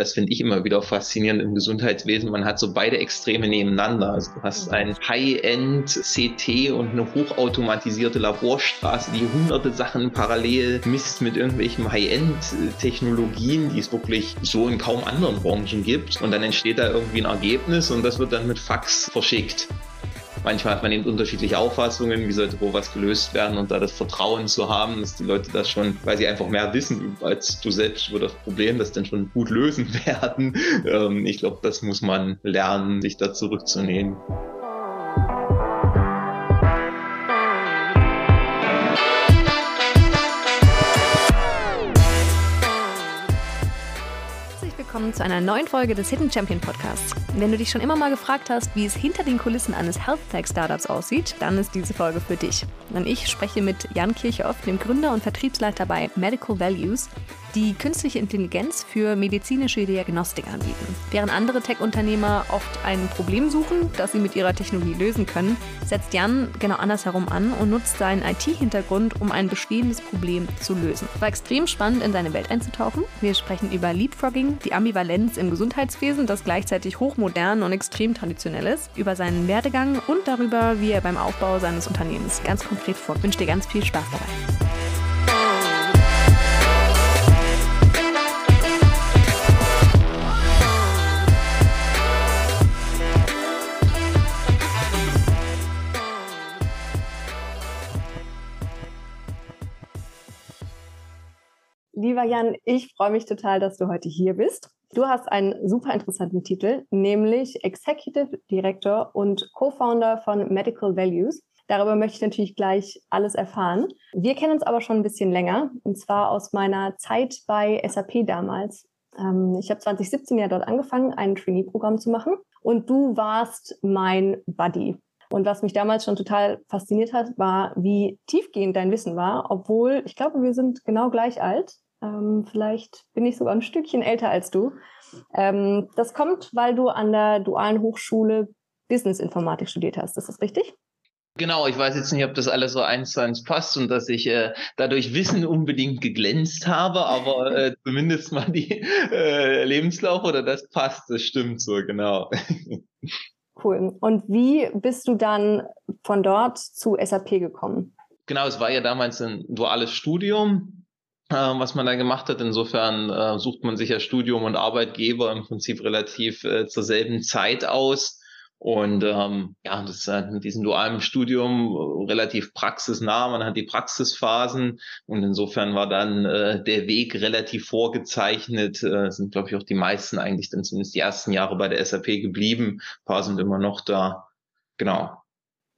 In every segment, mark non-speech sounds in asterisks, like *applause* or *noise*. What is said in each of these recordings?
Das finde ich immer wieder faszinierend im Gesundheitswesen. Man hat so beide Extreme nebeneinander. Also du hast ein High-End-CT und eine hochautomatisierte Laborstraße, die hunderte Sachen parallel misst mit irgendwelchen High-End-Technologien, die es wirklich so in kaum anderen Branchen gibt. Und dann entsteht da irgendwie ein Ergebnis und das wird dann mit Fax verschickt. Manchmal hat man eben unterschiedliche Auffassungen, wie sollte wo was gelöst werden und da das Vertrauen zu haben, dass die Leute das schon, weil sie einfach mehr wissen als du selbst über das Problem, das dann schon gut lösen *laughs* werden. Ähm, ich glaube, das muss man lernen, sich da zurückzunehmen. Willkommen zu einer neuen Folge des Hidden Champion Podcasts. Wenn du dich schon immer mal gefragt hast, wie es hinter den Kulissen eines Health Tech Startups aussieht, dann ist diese Folge für dich. Denn ich spreche mit Jan Kirchhoff, dem Gründer und Vertriebsleiter bei Medical Values, die künstliche Intelligenz für medizinische Diagnostik anbieten. Während andere Tech-Unternehmer oft ein Problem suchen, das sie mit ihrer Technologie lösen können, setzt Jan genau andersherum an und nutzt seinen IT-Hintergrund, um ein bestehendes Problem zu lösen. Es war extrem spannend, in seine Welt einzutauchen. Wir sprechen über Leapfrogging, die Ambivalenz im Gesundheitswesen, das gleichzeitig hochmodern und extrem traditionell ist, über seinen Werdegang und darüber, wie er beim Aufbau seines Unternehmens ganz konkret vorgeht. Ich wünsche dir ganz viel Spaß dabei. Lieber Jan, ich freue mich total, dass du heute hier bist. Du hast einen super interessanten Titel, nämlich Executive Director und Co-Founder von Medical Values. Darüber möchte ich natürlich gleich alles erfahren. Wir kennen uns aber schon ein bisschen länger, und zwar aus meiner Zeit bei SAP damals. Ähm, ich habe 2017 ja dort angefangen, ein Trainee-Programm zu machen und du warst mein Buddy. Und was mich damals schon total fasziniert hat, war, wie tiefgehend dein Wissen war, obwohl ich glaube, wir sind genau gleich alt. Ähm, vielleicht bin ich sogar ein Stückchen älter als du. Ähm, das kommt, weil du an der dualen Hochschule Business Informatik studiert hast. Ist das richtig? Genau, ich weiß jetzt nicht, ob das alles so eins zu eins passt und dass ich äh, dadurch Wissen unbedingt geglänzt habe, aber *laughs* äh, zumindest mal die äh, Lebenslauf oder das passt, das stimmt so, genau. Cool. Und wie bist du dann von dort zu SAP gekommen? Genau, es war ja damals ein duales Studium was man da gemacht hat. Insofern äh, sucht man sich ja Studium und Arbeitgeber im Prinzip relativ äh, zur selben Zeit aus. Und ähm, ja, das ist halt mit diesem dualen Studium relativ praxisnah. Man hat die Praxisphasen und insofern war dann äh, der Weg relativ vorgezeichnet. Äh, sind, glaube ich, auch die meisten eigentlich dann zumindest die ersten Jahre bei der SAP geblieben. Ein paar sind immer noch da. Genau.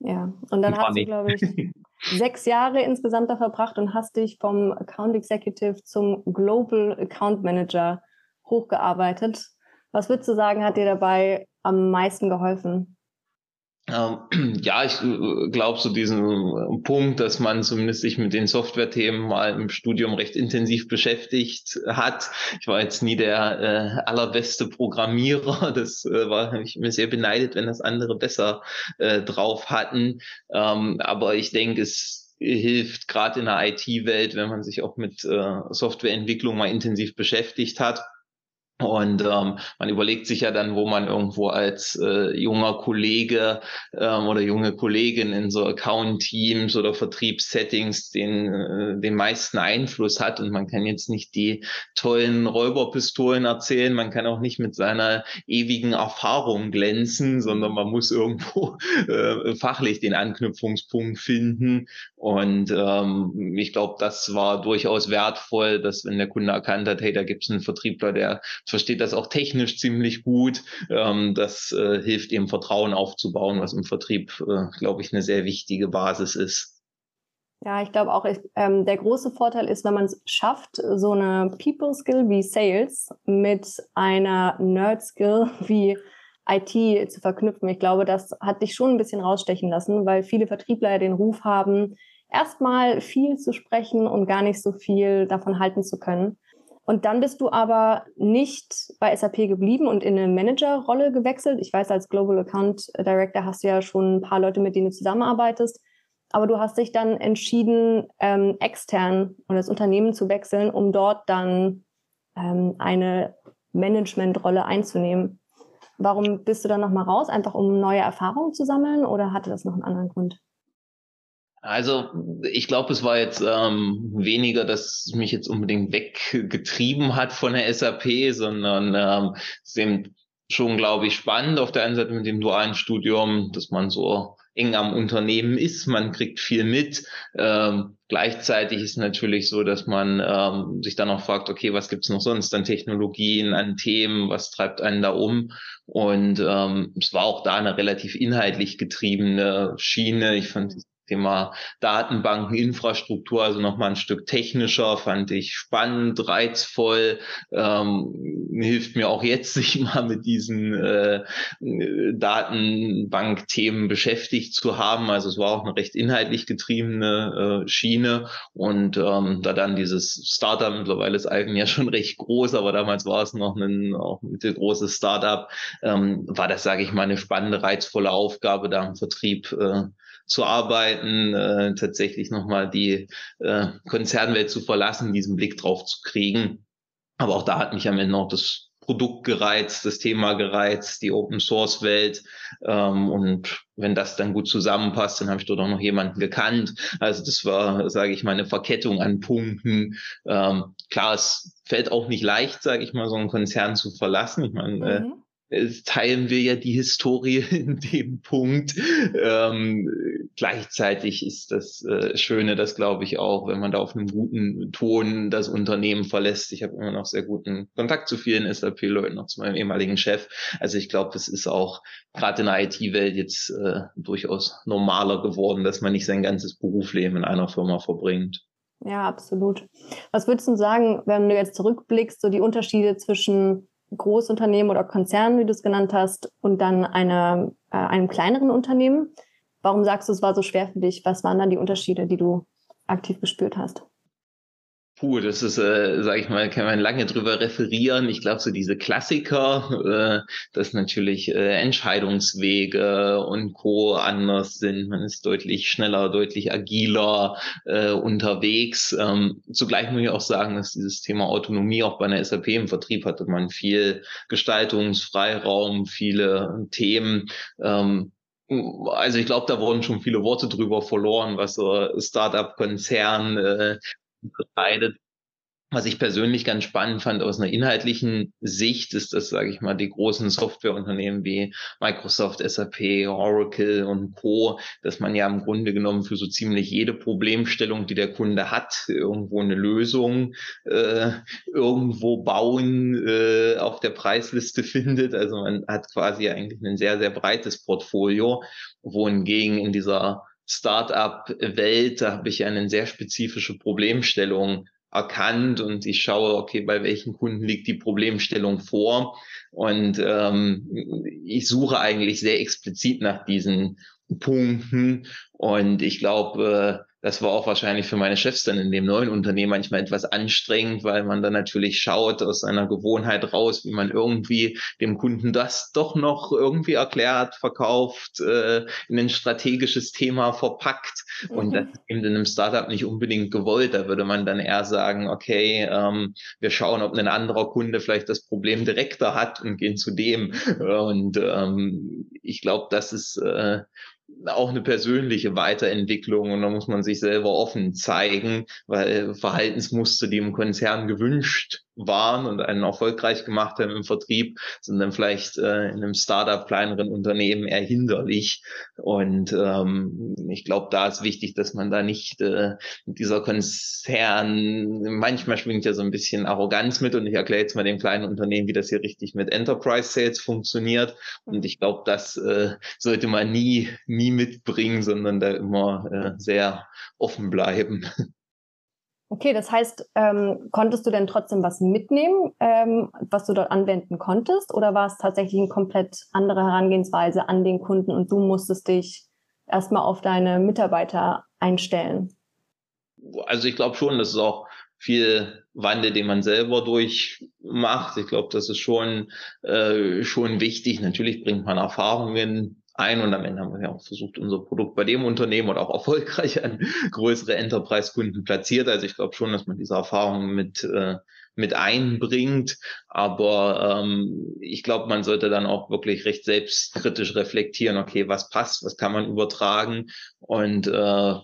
Ja, und dann hast du, glaube ich, *laughs* sechs Jahre insgesamt da verbracht und hast dich vom Account Executive zum Global Account Manager hochgearbeitet. Was würdest du sagen, hat dir dabei am meisten geholfen? Ähm, *clears throat* ja, ich äh, glaube so diesen äh, Punkt, dass man zumindest sich mit den Software-Themen mal im Studium recht intensiv beschäftigt hat. Ich war jetzt nie der äh, allerbeste Programmierer. *laughs* Das äh, war ich mir sehr beneidet, wenn das andere besser äh, drauf hatten. Ähm, aber ich denke, es hilft gerade in der IT-Welt, wenn man sich auch mit äh, Softwareentwicklung mal intensiv beschäftigt hat und ähm, man überlegt sich ja dann, wo man irgendwo als äh, junger Kollege ähm, oder junge Kollegin in so Account-Teams oder Vertriebssettings den, äh, den meisten Einfluss hat. Und man kann jetzt nicht die tollen Räuberpistolen erzählen, man kann auch nicht mit seiner ewigen Erfahrung glänzen, sondern man muss irgendwo *laughs* äh, fachlich den Anknüpfungspunkt finden. Und ähm, ich glaube, das war durchaus wertvoll, dass wenn der Kunde erkannt hat, hey, da gibt es einen Vertriebler, der versteht das auch technisch ziemlich gut. Ähm, das äh, hilft ihm Vertrauen aufzubauen, was im Vertrieb, äh, glaube ich, eine sehr wichtige Basis ist. Ja, ich glaube auch, ich, ähm, der große Vorteil ist, wenn man es schafft, so eine People Skill wie Sales mit einer Nerd Skill *laughs* wie IT zu verknüpfen. Ich glaube, das hat dich schon ein bisschen rausstechen lassen, weil viele Vertriebler ja den Ruf haben, erstmal viel zu sprechen und gar nicht so viel davon halten zu können. Und dann bist du aber nicht bei SAP geblieben und in eine Managerrolle gewechselt. Ich weiß, als Global Account Director hast du ja schon ein paar Leute, mit denen du zusammenarbeitest. Aber du hast dich dann entschieden, ähm, extern und das Unternehmen zu wechseln, um dort dann ähm, eine Managementrolle einzunehmen. Warum bist du dann nochmal raus? Einfach um neue Erfahrungen zu sammeln oder hatte das noch einen anderen Grund? Also ich glaube, es war jetzt ähm, weniger, dass mich jetzt unbedingt weggetrieben hat von der SAP, sondern ähm, es ist schon, glaube ich, spannend auf der einen Seite mit dem dualen Studium, dass man so eng am Unternehmen ist, man kriegt viel mit. Ähm, gleichzeitig ist natürlich so, dass man ähm, sich dann auch fragt, okay, was gibt's noch sonst an Technologien, an Themen, was treibt einen da um? Und ähm, es war auch da eine relativ inhaltlich getriebene Schiene. Ich fand Thema Datenbanken, Infrastruktur, also nochmal ein Stück technischer, fand ich spannend, reizvoll, ähm, hilft mir auch jetzt, *laughs* sich mal mit diesen äh, Datenbankthemen beschäftigt zu haben. Also es war auch eine recht inhaltlich getriebene äh, Schiene und ähm, da dann dieses Startup, mittlerweile ist Algen ja schon recht groß, aber damals war es noch ein auch mittelgroßes Startup, ähm, war das, sage ich mal, eine spannende, reizvolle Aufgabe, da im Vertrieb äh, zu arbeiten, äh, tatsächlich nochmal die äh, Konzernwelt zu verlassen, diesen Blick drauf zu kriegen. Aber auch da hat mich am Ende noch das Produkt gereizt, das Thema gereizt, die Open Source Welt. Ähm, und wenn das dann gut zusammenpasst, dann habe ich dort auch noch jemanden gekannt. Also das war, sage ich mal, eine Verkettung an Punkten. Ähm, klar, es fällt auch nicht leicht, sage ich mal, so einen Konzern zu verlassen. Ich meine, äh, mhm. äh, teilen wir ja die Historie *laughs* in dem Punkt. Ähm, gleichzeitig ist das äh, Schöne, das glaube ich auch, wenn man da auf einem guten Ton das Unternehmen verlässt. Ich habe immer noch sehr guten Kontakt zu vielen SAP-Leuten, auch zu meinem ehemaligen Chef. Also ich glaube, es ist auch gerade in der IT-Welt jetzt äh, durchaus normaler geworden, dass man nicht sein ganzes Berufsleben in einer Firma verbringt. Ja, absolut. Was würdest du sagen, wenn du jetzt zurückblickst, so die Unterschiede zwischen Großunternehmen oder Konzernen, wie du es genannt hast, und dann eine, äh, einem kleineren Unternehmen? Warum sagst du, es war so schwer für dich? Was waren dann die Unterschiede, die du aktiv gespürt hast? Puh, das ist, äh, sage ich mal, kann man lange drüber referieren. Ich glaube, so diese Klassiker, äh, dass natürlich äh, Entscheidungswege und Co. anders sind. Man ist deutlich schneller, deutlich agiler äh, unterwegs. Ähm, zugleich muss ich auch sagen, dass dieses Thema Autonomie auch bei einer SAP im Vertrieb hatte man viel Gestaltungsfreiraum, viele Themen. Ähm, also ich glaube, da wurden schon viele Worte drüber verloren, was so Startup-Konzern äh, unterscheidet. Was ich persönlich ganz spannend fand aus einer inhaltlichen Sicht, ist, dass, sage ich mal, die großen Softwareunternehmen wie Microsoft, SAP, Oracle und Co., dass man ja im Grunde genommen für so ziemlich jede Problemstellung, die der Kunde hat, irgendwo eine Lösung äh, irgendwo bauen äh, auf der Preisliste *laughs* findet. Also man hat quasi eigentlich ein sehr, sehr breites Portfolio, wohingegen in dieser Startup-Welt, da habe ich eine sehr spezifische Problemstellung erkannt und ich schaue, okay, bei welchen Kunden liegt die Problemstellung vor. Und ähm, ich suche eigentlich sehr explizit nach diesen Punkten. Und ich glaube, äh, das war auch wahrscheinlich für meine Chefs dann in dem neuen Unternehmen manchmal etwas anstrengend, weil man dann natürlich schaut aus seiner Gewohnheit raus, wie man irgendwie dem Kunden das doch noch irgendwie erklärt, verkauft, äh, in ein strategisches Thema verpackt. Mhm. Und das ist eben in einem Startup nicht unbedingt gewollt. Da würde man dann eher sagen, okay, ähm, wir schauen, ob ein anderer Kunde vielleicht das Problem direkter hat und gehen zu dem. Und ähm, ich glaube, das ist äh, auch eine persönliche Weiterentwicklung und da muss man sich selber offen zeigen, weil Verhaltensmuster, die im Konzern gewünscht waren und einen erfolgreich gemacht haben im Vertrieb, sind dann vielleicht äh, in einem Startup, kleineren Unternehmen eher hinderlich. Und ähm, ich glaube, da ist wichtig, dass man da nicht äh, dieser Konzern, manchmal schwingt ja so ein bisschen Arroganz mit und ich erkläre jetzt mal dem kleinen Unternehmen, wie das hier richtig mit Enterprise Sales funktioniert. Und ich glaube, das äh, sollte man nie, nie mitbringen, sondern da immer äh, sehr offen bleiben. *laughs* Okay, das heißt, ähm, konntest du denn trotzdem was mitnehmen, ähm, was du dort anwenden konntest, oder war es tatsächlich eine komplett andere Herangehensweise an den Kunden und du musstest dich erstmal auf deine Mitarbeiter einstellen? Also ich glaube schon, dass es auch viel Wandel, den man selber durchmacht. Ich glaube, das ist schon, äh, schon wichtig. Natürlich bringt man Erfahrungen ein und am Ende haben wir ja auch versucht, unser Produkt bei dem Unternehmen oder auch erfolgreich an größere Enterprise-Kunden platziert. Also ich glaube schon, dass man diese Erfahrungen mit, äh, mit einbringt. Aber ähm, ich glaube, man sollte dann auch wirklich recht selbstkritisch reflektieren, okay, was passt, was kann man übertragen und äh,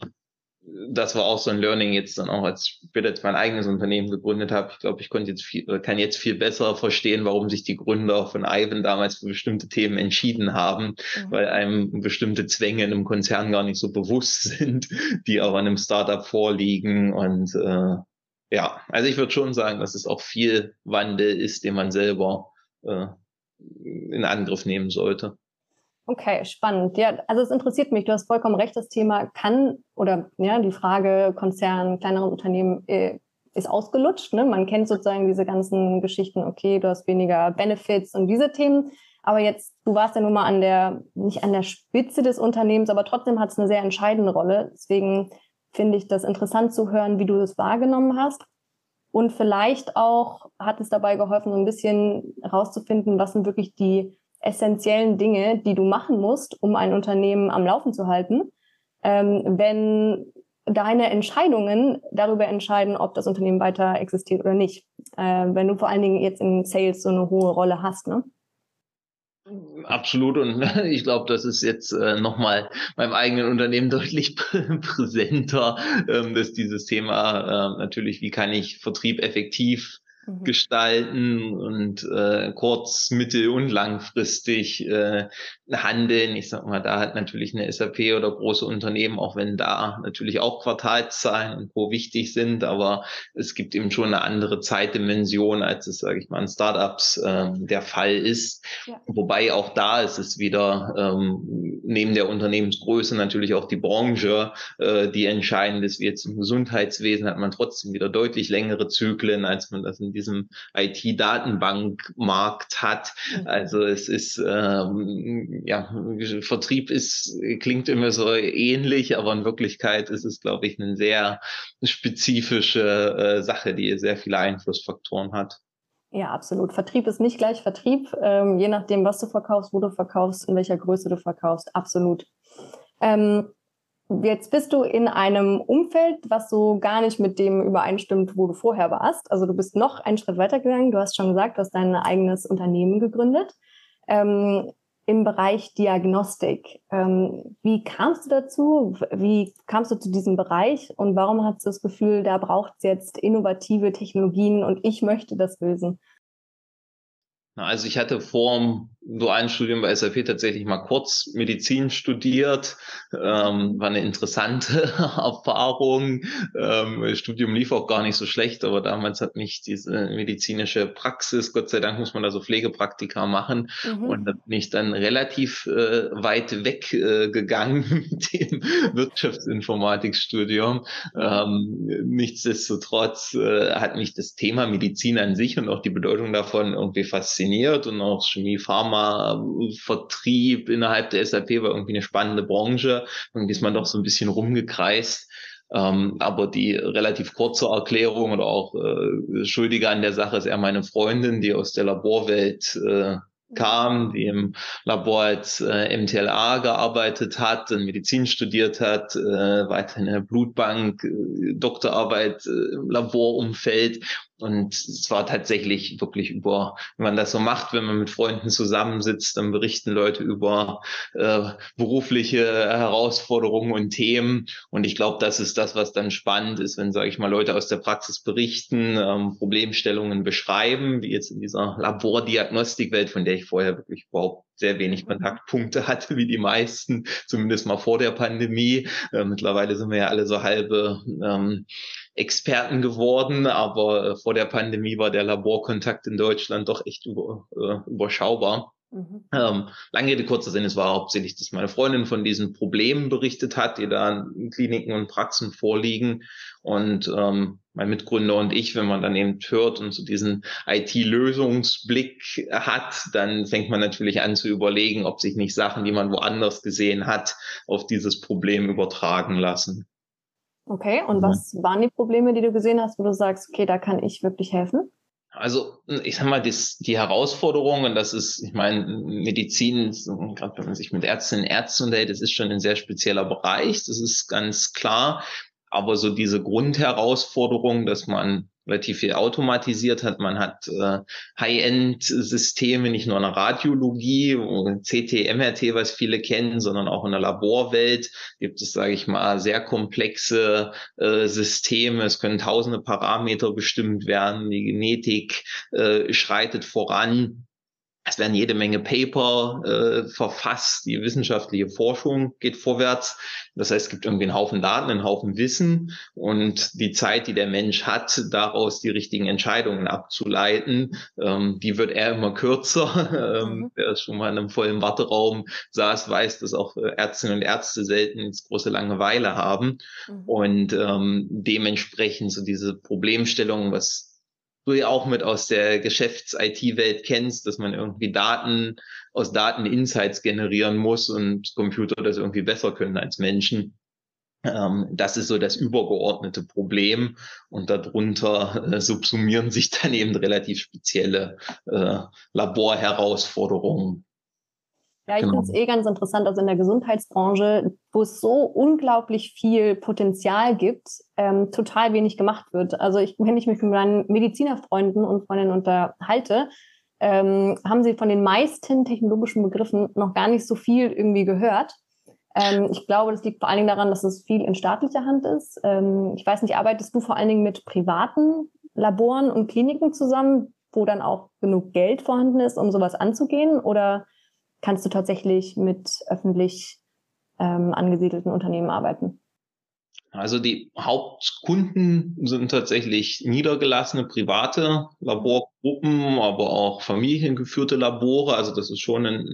das war auch so ein Learning jetzt dann auch, als ich später jetzt mein eigenes Unternehmen gegründet habe. Ich glaube, ich konnte jetzt viel, kann jetzt viel besser verstehen, warum sich die Gründer von Ivan damals für bestimmte Themen entschieden haben, mhm. weil einem bestimmte Zwänge in einem Konzern gar nicht so bewusst *laughs* sind, die aber in einem Startup vorliegen. Und äh, ja, also ich würde schon sagen, dass es auch viel Wandel ist, den man selber äh, in Angriff nehmen sollte. Okay, spannend. Ja, also es interessiert mich. Du hast vollkommen recht. Das Thema kann oder ja, die Frage Konzern, kleinere Unternehmen äh, ist ausgelutscht. Ne? Man kennt sozusagen diese ganzen Geschichten. Okay, du hast weniger Benefits und diese Themen. Aber jetzt, du warst ja nun mal an der, nicht an der Spitze des Unternehmens, aber trotzdem hat es eine sehr entscheidende Rolle. Deswegen finde ich das interessant zu hören, wie du das wahrgenommen hast. Und vielleicht auch hat es dabei geholfen, so ein bisschen herauszufinden, was sind wirklich die essentiellen Dinge, die du machen musst, um ein Unternehmen am Laufen zu halten, ähm, wenn deine Entscheidungen darüber entscheiden, ob das Unternehmen weiter existiert oder nicht. Äh, wenn du vor allen Dingen jetzt in Sales so eine hohe Rolle hast, ne? Absolut und *laughs* ich glaube, das ist jetzt äh, nochmal beim eigenen Unternehmen *laughs* deutlich präsenter, ähm, dass dieses Thema äh, natürlich, wie kann ich Vertrieb effektiv Mhm. gestalten und äh, kurz-, mittel- und langfristig äh, handeln. Ich sag mal, da hat natürlich eine SAP oder große Unternehmen, auch wenn da natürlich auch Quartalszahlen und Co. wichtig sind, aber es gibt eben schon eine andere Zeitdimension, als es, sage ich mal, in Startups äh, der Fall ist. Ja. Wobei auch da ist es wieder ähm, neben der Unternehmensgröße natürlich auch die Branche, äh, die entscheidend ist. Wie jetzt im Gesundheitswesen hat man trotzdem wieder deutlich längere Zyklen, als man das in diesem IT-Datenbankmarkt hat. Mhm. Also es ist, ähm, ja, Vertrieb ist, klingt immer so ähnlich, aber in Wirklichkeit ist es, glaube ich, eine sehr spezifische äh, Sache, die sehr viele Einflussfaktoren hat. Ja, absolut. Vertrieb ist nicht gleich Vertrieb, ähm, je nachdem, was du verkaufst, wo du verkaufst, in welcher Größe du verkaufst. Absolut. Ähm, Jetzt bist du in einem Umfeld, was so gar nicht mit dem übereinstimmt, wo du vorher warst. Also du bist noch einen Schritt weiter gegangen. Du hast schon gesagt, du hast dein eigenes Unternehmen gegründet ähm, im Bereich Diagnostik. Ähm, wie kamst du dazu? Wie kamst du zu diesem Bereich? Und warum hast du das Gefühl, da braucht es jetzt innovative Technologien und ich möchte das lösen? Also ich hatte vor dem dualen Studium bei SAP tatsächlich mal kurz Medizin studiert. Ähm, war eine interessante *laughs* Erfahrung. Ähm, Studium lief auch gar nicht so schlecht, aber damals hat mich diese medizinische Praxis, Gott sei Dank muss man da so Pflegepraktika machen. Mhm. Und da bin ich dann relativ äh, weit weg äh, gegangen *laughs* mit dem Wirtschaftsinformatikstudium. Ähm, nichtsdestotrotz äh, hat mich das Thema Medizin an sich und auch die Bedeutung davon irgendwie fasziniert und auch Chemie, Pharma Vertrieb innerhalb der SAP war irgendwie eine spannende Branche. Irgendwie ist man doch so ein bisschen rumgekreist. Ähm, aber die relativ kurze Erklärung oder auch äh, Schuldige an der Sache ist eher meine Freundin, die aus der Laborwelt äh, kam, die im Labor als äh, MTLA gearbeitet hat, in Medizin studiert hat, äh, weiter in der Blutbank, äh, Doktorarbeit äh, im Laborumfeld und es war tatsächlich wirklich über, wenn man das so macht, wenn man mit Freunden zusammensitzt, dann berichten Leute über äh, berufliche Herausforderungen und Themen. Und ich glaube, das ist das, was dann spannend ist, wenn, sage ich mal, Leute aus der Praxis berichten, ähm, Problemstellungen beschreiben, wie jetzt in dieser Labordiagnostikwelt, von der ich vorher wirklich überhaupt sehr wenig Kontaktpunkte hatte, wie die meisten, zumindest mal vor der Pandemie. Äh, mittlerweile sind wir ja alle so halbe ähm, Experten geworden, aber äh, vor der Pandemie war der Laborkontakt in Deutschland doch echt über, äh, überschaubar. Mhm. Ähm, lange Rede, kurzer Sinn, es war hauptsächlich, dass meine Freundin von diesen Problemen berichtet hat, die da in Kliniken und Praxen vorliegen. Und ähm, mein Mitgründer und ich, wenn man dann eben hört und so diesen IT-Lösungsblick hat, dann fängt man natürlich an zu überlegen, ob sich nicht Sachen, die man woanders gesehen hat, auf dieses Problem übertragen lassen. Okay, und was waren die Probleme, die du gesehen hast, wo du sagst, okay, da kann ich wirklich helfen? Also ich sag mal, das, die Herausforderungen, das ist, ich meine, Medizin, gerade wenn man sich mit Ärztinnen und Ärzten unterhält, das ist schon ein sehr spezieller Bereich, das ist ganz klar. Aber so diese Grundherausforderung, dass man relativ viel automatisiert hat. Man hat äh, High-End-Systeme, nicht nur in der Radiologie, CT, MRT, was viele kennen, sondern auch in der Laborwelt gibt es, sage ich mal, sehr komplexe äh, Systeme. Es können tausende Parameter bestimmt werden. Die Genetik äh, schreitet voran. Es werden jede Menge Paper äh, verfasst, die wissenschaftliche Forschung geht vorwärts. Das heißt, es gibt irgendwie einen Haufen Daten, einen Haufen Wissen und die Zeit, die der Mensch hat, daraus die richtigen Entscheidungen abzuleiten, ähm, die wird er immer kürzer. *laughs* ähm, mhm. Wer schon mal in einem vollen Warteraum saß, weiß, dass auch äh, Ärztinnen und Ärzte selten jetzt große Langeweile haben mhm. und ähm, dementsprechend so diese Problemstellung, was du ja auch mit aus der Geschäfts-IT-Welt kennst, dass man irgendwie Daten aus Daten Insights generieren muss und Computer das irgendwie besser können als Menschen. Ähm, das ist so das übergeordnete Problem und darunter äh, subsumieren sich dann eben relativ spezielle äh, Laborherausforderungen. Ja, ich genau. finde es eh ganz interessant, also in der Gesundheitsbranche, wo es so unglaublich viel Potenzial gibt, ähm, total wenig gemacht wird. Also ich, wenn ich mich mit meinen Medizinerfreunden und Freundinnen unterhalte, ähm, haben sie von den meisten technologischen Begriffen noch gar nicht so viel irgendwie gehört. Ähm, ich glaube, das liegt vor allen Dingen daran, dass es viel in staatlicher Hand ist. Ähm, ich weiß nicht, arbeitest du vor allen Dingen mit privaten Laboren und Kliniken zusammen, wo dann auch genug Geld vorhanden ist, um sowas anzugehen? Oder kannst du tatsächlich mit öffentlich ähm, angesiedelten Unternehmen arbeiten. Also die Hauptkunden sind tatsächlich niedergelassene private Laborgruppen, aber auch familiengeführte Labore. Also das ist schon ein,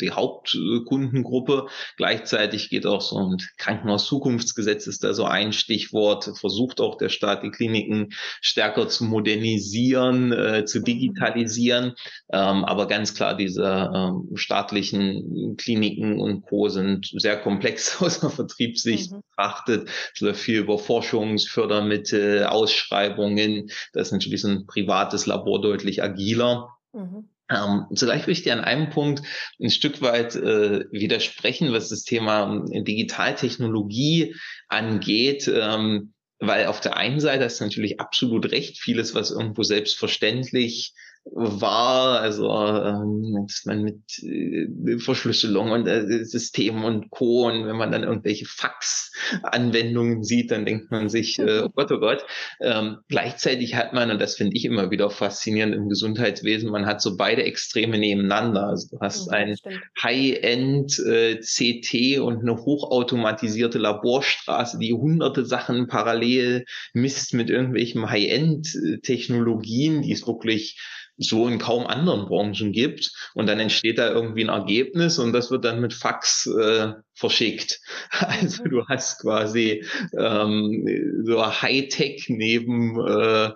die Hauptkundengruppe. Gleichzeitig geht auch so ein Krankenhaus-Zukunftsgesetz ist da so ein Stichwort. Versucht auch der Staat, die Kliniken stärker zu modernisieren, äh, zu mhm. digitalisieren. Ähm, aber ganz klar, diese ähm, staatlichen Kliniken und Co. sind sehr komplex *laughs* aus der Vertriebssicht mhm. betrachtet es läuft viel über Forschungsfördermittel, Ausschreibungen. Das ist natürlich so ein privates Labor deutlich agiler. Mhm. Ähm, zugleich will ich dir an einem Punkt ein Stück weit äh, widersprechen, was das Thema äh, Digitaltechnologie angeht. Ähm, weil auf der einen Seite ist natürlich absolut recht, vieles, was irgendwo selbstverständlich war, also ähm, dass man mit äh, Verschlüsselung und äh, Systemen und Co. Und wenn man dann irgendwelche Fax-Anwendungen sieht, dann denkt man sich, äh, oh Gott, oh Gott. Ähm, gleichzeitig hat man, und das finde ich immer wieder faszinierend im Gesundheitswesen, man hat so beide Extreme nebeneinander. Also du hast mhm, ein High-End äh, CT und eine hochautomatisierte Laborstraße, die hunderte Sachen parallel misst mit irgendwelchen High-End-Technologien, die es wirklich so in kaum anderen Branchen gibt. Und dann entsteht da irgendwie ein Ergebnis und das wird dann mit Fax äh, verschickt. *laughs* Also mhm. du hast quasi ähm, so Hightech neben, äh,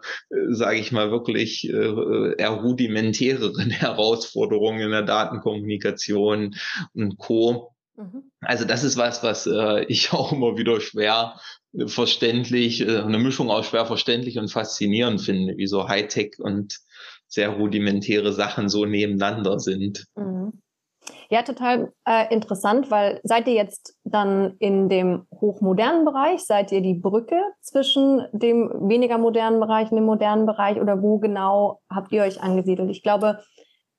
sage ich mal, wirklich äh, eher rudimentäreren *laughs* Herausforderungen in der Datenkommunikation und Co. Mhm. Also das ist was, was äh, ich *laughs* auch immer wieder schwer verständlich, äh, eine Mischung aus schwer verständlich und faszinierend finde, wie so Hightech und sehr rudimentäre Sachen so nebeneinander sind. Mhm. Ja, total äh, interessant, weil seid ihr jetzt dann in dem hochmodernen Bereich, seid ihr die Brücke zwischen dem weniger modernen Bereich und dem modernen Bereich oder wo genau habt ihr euch angesiedelt? Ich glaube,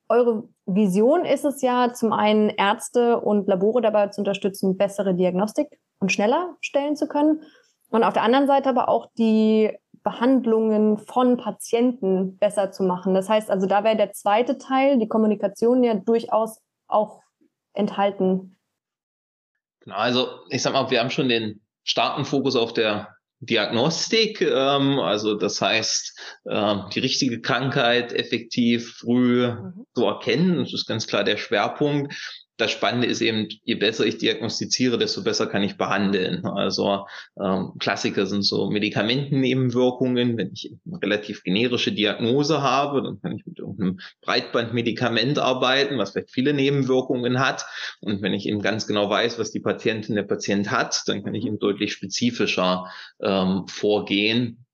eure Vision ist es ja, zum einen Ärzte und Labore dabei zu unterstützen, bessere Diagnostik und schneller stellen zu können. Und auf der anderen Seite aber auch die Behandlungen von Patienten besser zu machen. Das heißt also, da wäre der zweite Teil, die Kommunikation ja durchaus auch enthalten. Genau, also ich sag mal, wir haben schon den starken Fokus auf der Diagnostik, ähm, also das heißt, äh, die richtige Krankheit effektiv früh mhm. zu erkennen, das ist ganz klar der Schwerpunkt das Spannende ist eben, je besser ich diagnostiziere, desto besser kann ich behandeln. Also ähm, Klassiker sind so Medikamentennebenwirkungen. Wenn ich eine relativ generische Diagnose habe, dann kann ich mit irgendeinem Breitbandmedikament arbeiten, was vielleicht viele Nebenwirkungen hat. Und wenn ich eben ganz genau weiß, was die Patientin, der Patient hat, dann kann ich eben deutlich spezifischer ähm, vorgehen.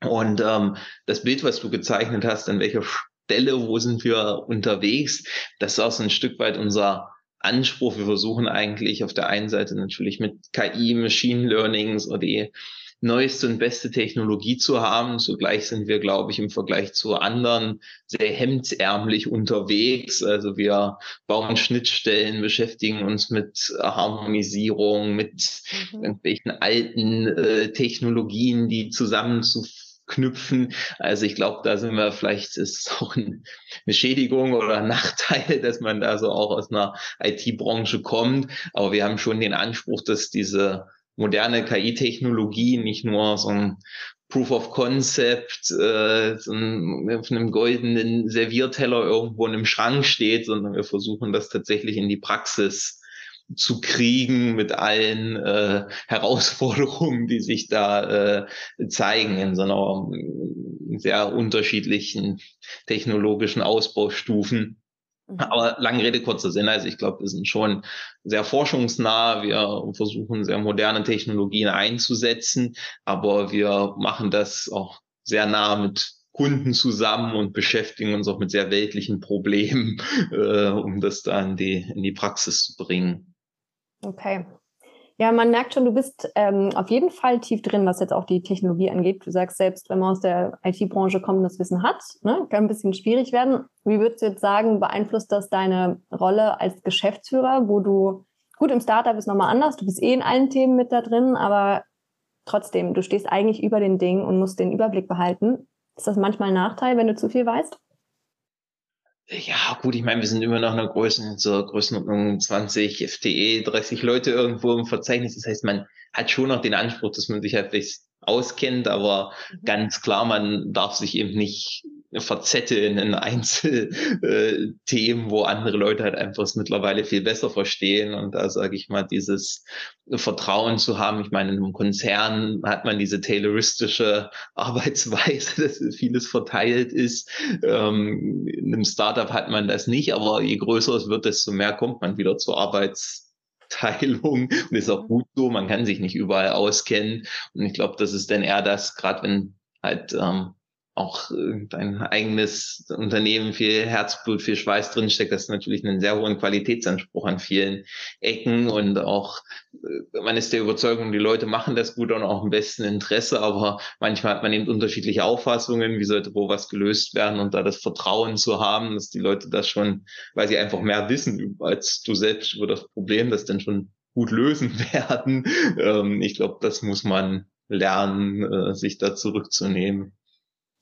Und ähm, das Bild, was du gezeichnet hast, an welcher Stelle, wo sind wir unterwegs, das ist auch so ein Stück weit unser Anspruch. Wir versuchen eigentlich auf der einen Seite natürlich mit KI, Machine Learnings oder die neueste und beste Technologie zu haben. Zugleich sind wir, glaube ich, im Vergleich zu anderen sehr hemdsärmlich unterwegs. Also wir bauen Schnittstellen, beschäftigen uns mit Harmonisierung, mit mhm. irgendwelchen alten äh, Technologien, die zusammenzuführen knüpfen. Also ich glaube, da sind wir vielleicht, ist auch eine Schädigung oder ein Nachteil, *laughs* dass man da so auch aus einer IT-Branche kommt. Aber wir haben schon den Anspruch, dass diese moderne KI-Technologie nicht nur so ein Proof of Concept äh, so ein, auf einem goldenen Servierteller irgendwo in einem Schrank steht, sondern wir versuchen das tatsächlich in die Praxis zu kriegen mit allen äh, Herausforderungen, die sich da äh, zeigen in so einer ähm, sehr unterschiedlichen technologischen Ausbaustufen. Mhm. Aber lange Rede, kurzer Sinn. Also ich glaube, wir sind schon sehr forschungsnah. Wir versuchen sehr moderne Technologien einzusetzen, aber wir machen das auch sehr nah mit Kunden zusammen und beschäftigen uns auch mit sehr weltlichen Problemen, *laughs* äh, um das dann in die, in die Praxis zu bringen. Okay. Ja, man merkt schon, du bist ähm, auf jeden Fall tief drin, was jetzt auch die Technologie angeht. Du sagst selbst, wenn man aus der IT-Branche kommt und das Wissen hat, ne, kann ein bisschen schwierig werden. Wie würdest du jetzt sagen, beeinflusst das deine Rolle als Geschäftsführer, wo du, gut, im Startup ist nochmal anders, du bist eh in allen Themen mit da drin, aber trotzdem, du stehst eigentlich über den Dingen und musst den Überblick behalten. Ist das manchmal ein Nachteil, wenn du zu viel weißt? Ja, gut, ich meine, wir sind immer noch in einer Größen, zur Größenordnung 20 FTE, 30 Leute irgendwo im Verzeichnis. Das heißt, man hat schon noch den Anspruch, dass man sich halbwegs auskennt, aber mhm. ganz klar, man darf sich eben nicht verzetteln in Einzelthemen, wo andere Leute halt einfach es mittlerweile viel besser verstehen. Und da sage ich mal, dieses Vertrauen zu haben. Ich meine, in einem Konzern hat man diese tayloristische *laughs* Arbeitsweise, *laughs* dass vieles verteilt ist. Ähm, in einem Startup hat man das nicht, aber je größer es wird, desto mehr kommt man wieder zur Arbeits Teilung und ist auch gut so. Man kann sich nicht überall auskennen. Und ich glaube, das ist dann eher das, gerade wenn halt ähm, auch dein eigenes Unternehmen viel Herzblut, viel Schweiß drinsteckt, das ist natürlich einen sehr hohen Qualitätsanspruch an vielen Ecken und auch äh, man ist der Überzeugung, die Leute machen das gut und auch im besten Interesse, aber manchmal hat man eben unterschiedliche Auffassungen, wie sollte wo was gelöst werden und da das Vertrauen zu haben, dass die Leute das schon, weil sie einfach mehr wissen als du selbst über das Problem, das dann schon gut lösen *laughs* werden. Ähm, ich glaube, das muss man lernen, äh, sich da zurückzunehmen.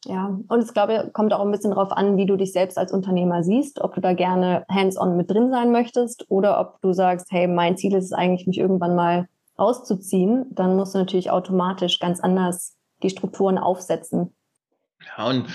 Ja, und es glaube, kommt auch ein bisschen darauf an, wie du dich selbst als Unternehmer siehst, ob du da gerne hands-on mit drin sein möchtest oder ob du sagst, hey, mein Ziel ist es eigentlich, mich irgendwann mal rauszuziehen, dann musst du natürlich automatisch ganz anders die Strukturen aufsetzen. Ja, und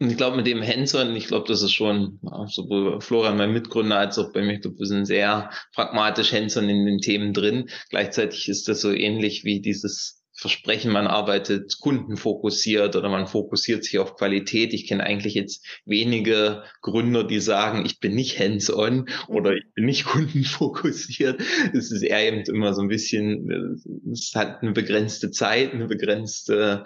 ich glaube, mit dem Hands-on, ich glaube, das ist schon sowohl Florian, mein Mitgründer, als auch bei mir, ich glaube, wir sind sehr pragmatisch hands-on in den Themen drin. Gleichzeitig ist das so ähnlich wie dieses versprechen, man arbeitet kundenfokussiert oder man fokussiert sich auf Qualität. Ich kenne eigentlich jetzt wenige Gründer, die sagen, ich bin nicht hands-on oder mhm. ich bin nicht *laughs* kundenfokussiert. Es ist eher eben immer so ein bisschen, es hat eine begrenzte Zeit, eine begrenzte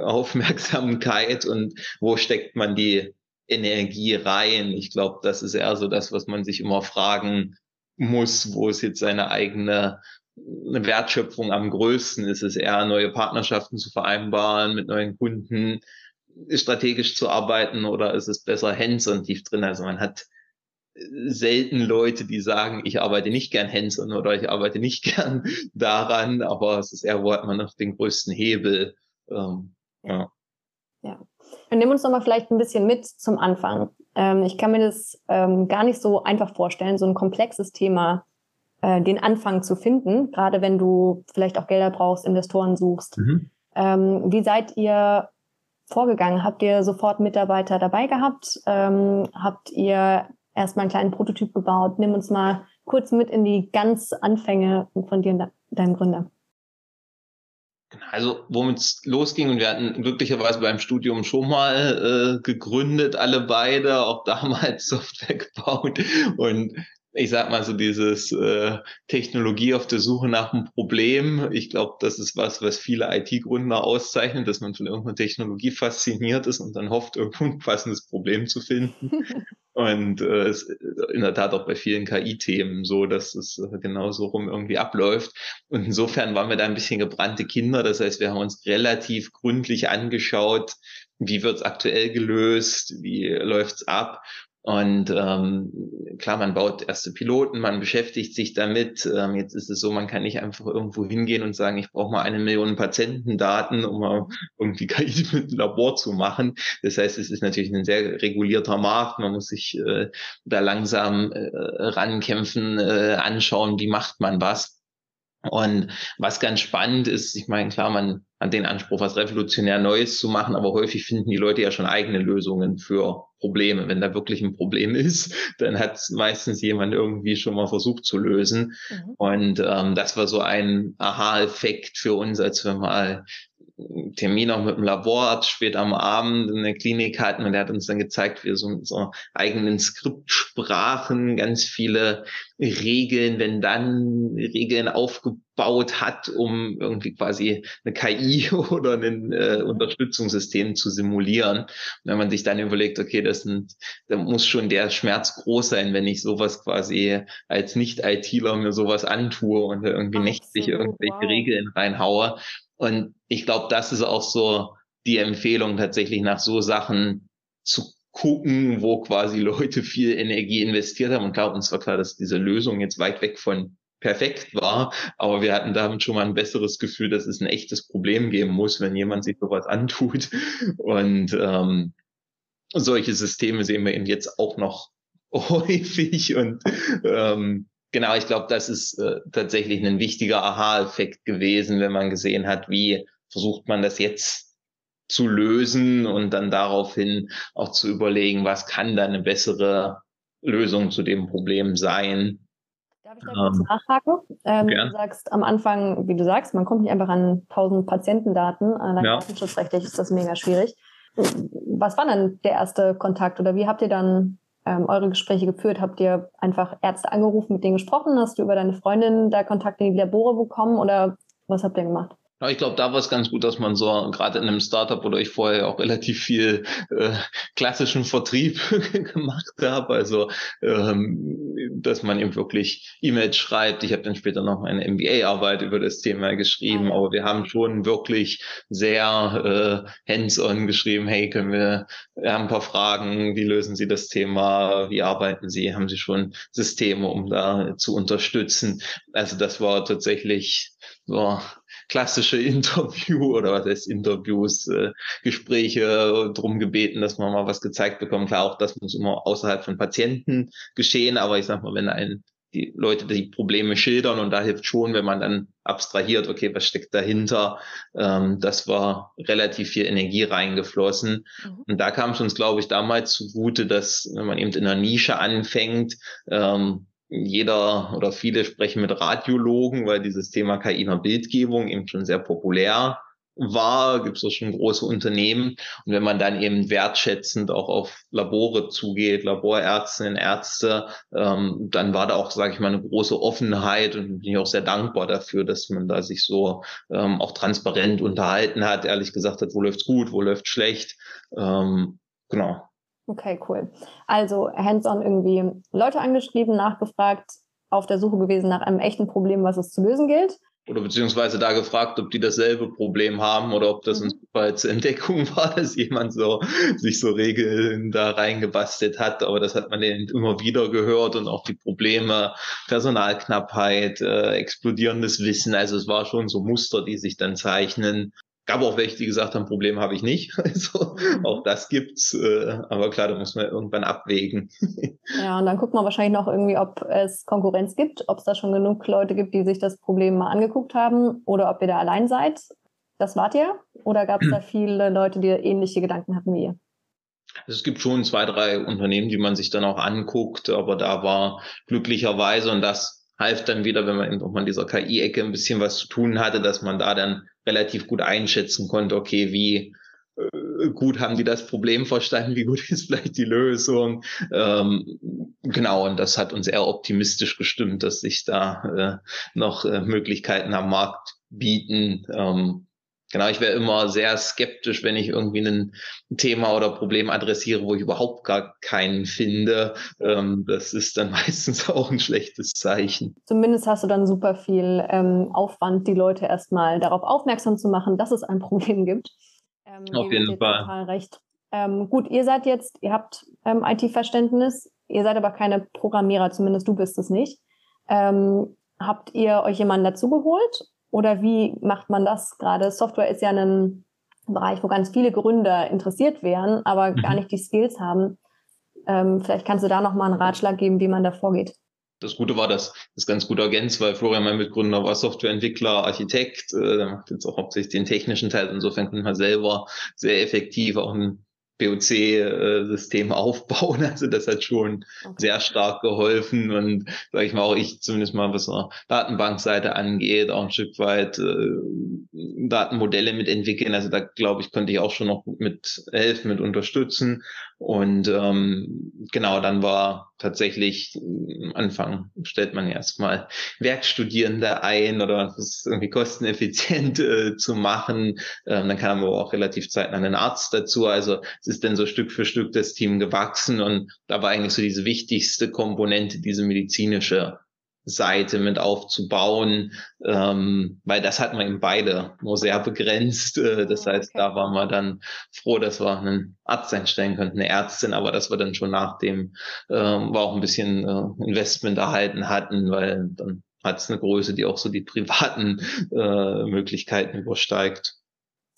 Aufmerksamkeit und wo steckt man die Energie rein? Ich glaube, das ist eher so das, was man sich immer fragen muss, wo es jetzt seine eigene eine Wertschöpfung am größten? Ist es eher neue Partnerschaften zu vereinbaren mit neuen Kunden, strategisch zu arbeiten oder ist es besser hands-on tief drin? Also man hat selten Leute, die sagen, ich arbeite nicht gern hands-on oder ich arbeite nicht *laughs* gern daran, aber es ist eher, wo hat man noch den größten Hebel. Ähm, ja. ja. Dann nimm uns doch mal vielleicht ein bisschen mit zum Anfang. Ähm, ich kann mir das ähm, gar nicht so einfach vorstellen, so ein komplexes Thema äh, den Anfang zu finden, gerade wenn du vielleicht auch Gelder brauchst, Investoren suchst. Mhm. Ähm, wie seid ihr vorgegangen? Habt ihr sofort Mitarbeiter dabei gehabt? Ähm, habt ihr erstmal einen kleinen Prototyp gebaut? Nimm uns mal kurz mit in die ganz Anfänge von dir und deinem Gründer. Genau, also womit es losging und wir hatten glücklicherweise beim Studium schon mal äh, gegründet, alle beide, auch damals *laughs* Software gebaut und ich sag mal so dieses äh, Technologie auf der Suche nach einem Problem. Ich glaube, das ist was, was viele IT-Gründer auszeichnet, dass man von irgendeiner Technologie fasziniert ist und dann hofft, irgendwo ein passendes Problem zu finden. *laughs* Und äh, es in der Tat auch bei vielen KI-Themen so, dass es äh, genauso rum irgendwie abläuft. Und insofern waren wir da ein bisschen gebrannte Kinder. Das heißt, wir haben uns relativ gründlich angeschaut, wie wird es aktuell gelöst, wie läuft's ab und ähm, klar, man baut erste Piloten, man beschäftigt sich damit. Ähm, jetzt ist es so, man kann nicht einfach irgendwo hingehen und sagen, ich brauche mal eine Million Patientendaten, um mal irgendwie *laughs* KI mit dem Labor zu machen. Das heißt, es ist natürlich ein sehr regulierter Markt. Man muss sich äh, da langsam äh, rankämpfen, äh, anschauen, wie macht man was. Und was ganz spannend ist, ich meine, klar, man hat den Anspruch, was revolutionär Neues zu machen, aber häufig finden die Leute ja schon eigene Lösungen für Probleme. Wenn da wirklich ein Problem ist, *laughs* dann hat meistens jemand irgendwie schon mal versucht zu lösen. Mhm. Und ähm, das war so ein Aha-Effekt für uns, als wir mal Termin auch mit dem Laborarzt spät am Abend in der Klinik hatten und er hat uns dann gezeigt, wie so mit so eigenen Skriptsprachen ganz viele Regeln, wenn dann Regeln aufgebaut hat, um irgendwie quasi eine KI *laughs* oder ein äh, Unterstützungssystem zu simulieren. Und wenn man sich dann überlegt, okay, das sind, da muss schon der Schmerz groß sein, wenn ich sowas quasi als Nicht-ITler mir sowas antue und irgendwie nächtlich irgendwelche wow. Regeln reinhaue. Und ich glaube, das ist auch so die Empfehlung, tatsächlich nach so Sachen zu gucken, wo quasi Leute viel Energie investiert haben. Und klar, uns war klar, dass diese Lösung jetzt weit weg von perfekt war, aber wir hatten damit schon mal ein besseres Gefühl, dass es ein echtes Problem geben muss, wenn jemand sich sowas antut. Und ähm, solche Systeme sehen wir eben jetzt auch noch *laughs* häufig und ähm, genau, ich glaube, das ist äh, tatsächlich ein wichtiger Aha-Effekt gewesen, wenn man gesehen hat, wie versucht man das jetzt zu lösen und dann daraufhin auch zu überlegen, was kann da eine bessere Lösung zu dem Problem sein. Darf ich da kurz ähm, nachhaken? Ähm, du sagst am Anfang, wie du sagst, man kommt nicht einfach an 1000 Patientendaten. Allein ja. datenschutzrechtlich ist das mega schwierig. Was war denn der erste Kontakt oder wie habt ihr dann ähm, eure Gespräche geführt? Habt ihr einfach Ärzte angerufen, mit denen gesprochen? Hast du über deine Freundin da Kontakt in die Labore bekommen oder was habt ihr gemacht? Ja, ich glaube, da war es ganz gut, dass man so gerade in einem Startup oder ich vorher auch relativ viel äh, klassischen Vertrieb *laughs* gemacht habe. Also ähm, dass man eben wirklich E-Mails schreibt. Ich habe dann später noch meine MBA-Arbeit über das Thema geschrieben, ah, aber wir haben schon wirklich sehr äh, hands-on geschrieben. Hey, können wir, wir haben ein paar Fragen. Wie lösen Sie das Thema? Wie arbeiten Sie? Haben Sie schon Systeme, um da zu unterstützen? Also das war tatsächlich so klassische *laughs* Interview oder was heißt Interviews, äh, Gespräche drum gebeten, dass man mal was gezeigt bekommt. Klar, auch das muss immer außerhalb von Patienten geschehen, aber ich sag mal, wenn ein die Leute die Probleme schildern und da hilft schon, wenn man dann abstrahiert, okay, was steckt dahinter. Ähm, das war relativ viel Energie reingeflossen. Mhm. Und da kam es uns, glaube ich, damals zugute, dass wenn man eben in einer Nische anfängt, ähm, jeder oder viele sprechen mit Radiologen, weil dieses Thema KI in der Bildgebung eben schon sehr populär war, gibt es auch schon große Unternehmen. Und wenn man dann eben wertschätzend auch auf Labore zugeht, Laborärztinnen, Ärzte, ähm, dann war da auch, sage ich mal, eine große Offenheit und bin ich auch sehr dankbar dafür, dass man da sich so ähm, auch transparent unterhalten hat, ehrlich gesagt hat, wo läuft's gut, wo läuft schlecht. Ähm, genau. Okay, cool. Also hands-on irgendwie Leute angeschrieben, nachgefragt, auf der Suche gewesen nach einem echten Problem, was es zu lösen gilt. Oder beziehungsweise da gefragt, ob die dasselbe Problem haben oder ob das mhm. als Entdeckung *laughs* war, dass jemand so sich so Regeln da reingebastelt hat. Aber das hat man eben immer wieder gehört und auch die Probleme, Personalknappheit, äh, explodierendes Wissen. Also es war schon so Muster, die sich dann zeichnen, gab auch welche, die gesagt haben, Problem habe ich nicht. *laughs* Also mhm. auch das gibt's. Äh, aber klar, da muss man irgendwann abwägen. *laughs* Ja, und dann guckt man wahrscheinlich noch irgendwie, ob es Konkurrenz gibt, ob es da schon genug Leute gibt, die sich das Problem mal angeguckt haben oder ob ihr da allein seid. Das wart ihr? Oder gab es da viele Leute, die ähnliche Gedanken hatten wie ihr? Also es gibt schon zwei, drei Unternehmen, die man sich dann auch anguckt, aber da war glücklicherweise und das half dann wieder, wenn man eben auch mal in dieser KI-Ecke ein bisschen was zu tun hatte, dass man da dann relativ gut einschätzen konnte, okay, wie äh, gut haben die das Problem verstanden, wie gut *laughs* ist vielleicht die Lösung. Ähm, genau, und das hat uns eher optimistisch gestimmt, dass sich da äh, noch äh, Möglichkeiten am Markt bieten. Ähm, Genau, ich wäre immer sehr skeptisch, wenn ich irgendwie ein Thema oder Problem adressiere, wo ich überhaupt gar keinen finde. Ähm, das ist dann *laughs* meistens auch ein schlechtes Zeichen. Zumindest hast du dann super viel ähm, Aufwand, die Leute erstmal darauf aufmerksam zu machen, dass es ein *laughs* Problem gibt. Ähm, Auf jeden Fall. Total recht. Ähm, gut, ihr seid jetzt, ihr habt ähm, IT-Verständnis, ihr seid aber keine Programmierer, zumindest du bist es nicht. Ähm, habt ihr euch jemanden dazugeholt oder wie macht man das gerade? Software ist ja ein Bereich, wo ganz viele Gründer interessiert wären, aber mhm. gar nicht die Skills haben. Ähm, vielleicht kannst du da noch mal einen Ratschlag geben, wie man da vorgeht. Das Gute war, dass das ganz gut ergänzt, weil Florian, mein Mitgründer, war Softwareentwickler, Architekt, äh, der macht jetzt auch hauptsächlich den technischen Teil. Insofern kann man selber sehr effektiv auch ein POC-System aufbauen. *laughs* Also das hat schon okay. sehr stark geholfen und sage ich mal auch ich zumindest mal, was der Datenbankseite angeht, auch ein Stück weit äh, Datenmodelle mitentwickeln. Also da glaube ich, könnte ich auch schon noch mit helfen, mit unterstützen. Und ähm, genau, dann war tatsächlich am Anfang stellt man erstmal Werkstudierende ein oder das irgendwie kosteneffizient *laughs* äh, zu machen. Ähm, dann kam aber auch relativ zeitnah ein Arzt dazu. Also es ist dann so Stück für Stück das Team gewachsen und da war eigentlich so diese wichtigste Komponente, diese medizinische Seite mit aufzubauen, ähm, weil das hatten wir eben beide nur sehr begrenzt. Äh, das heißt, okay. da waren wir dann froh, dass wir einen Arzt einstellen könnten, eine Ärztin, aber dass wir dann schon nach dem ähm, wir auch ein bisschen äh, Investment erhalten hatten, weil dann hat es eine Größe, die auch so die privaten äh, Möglichkeiten übersteigt.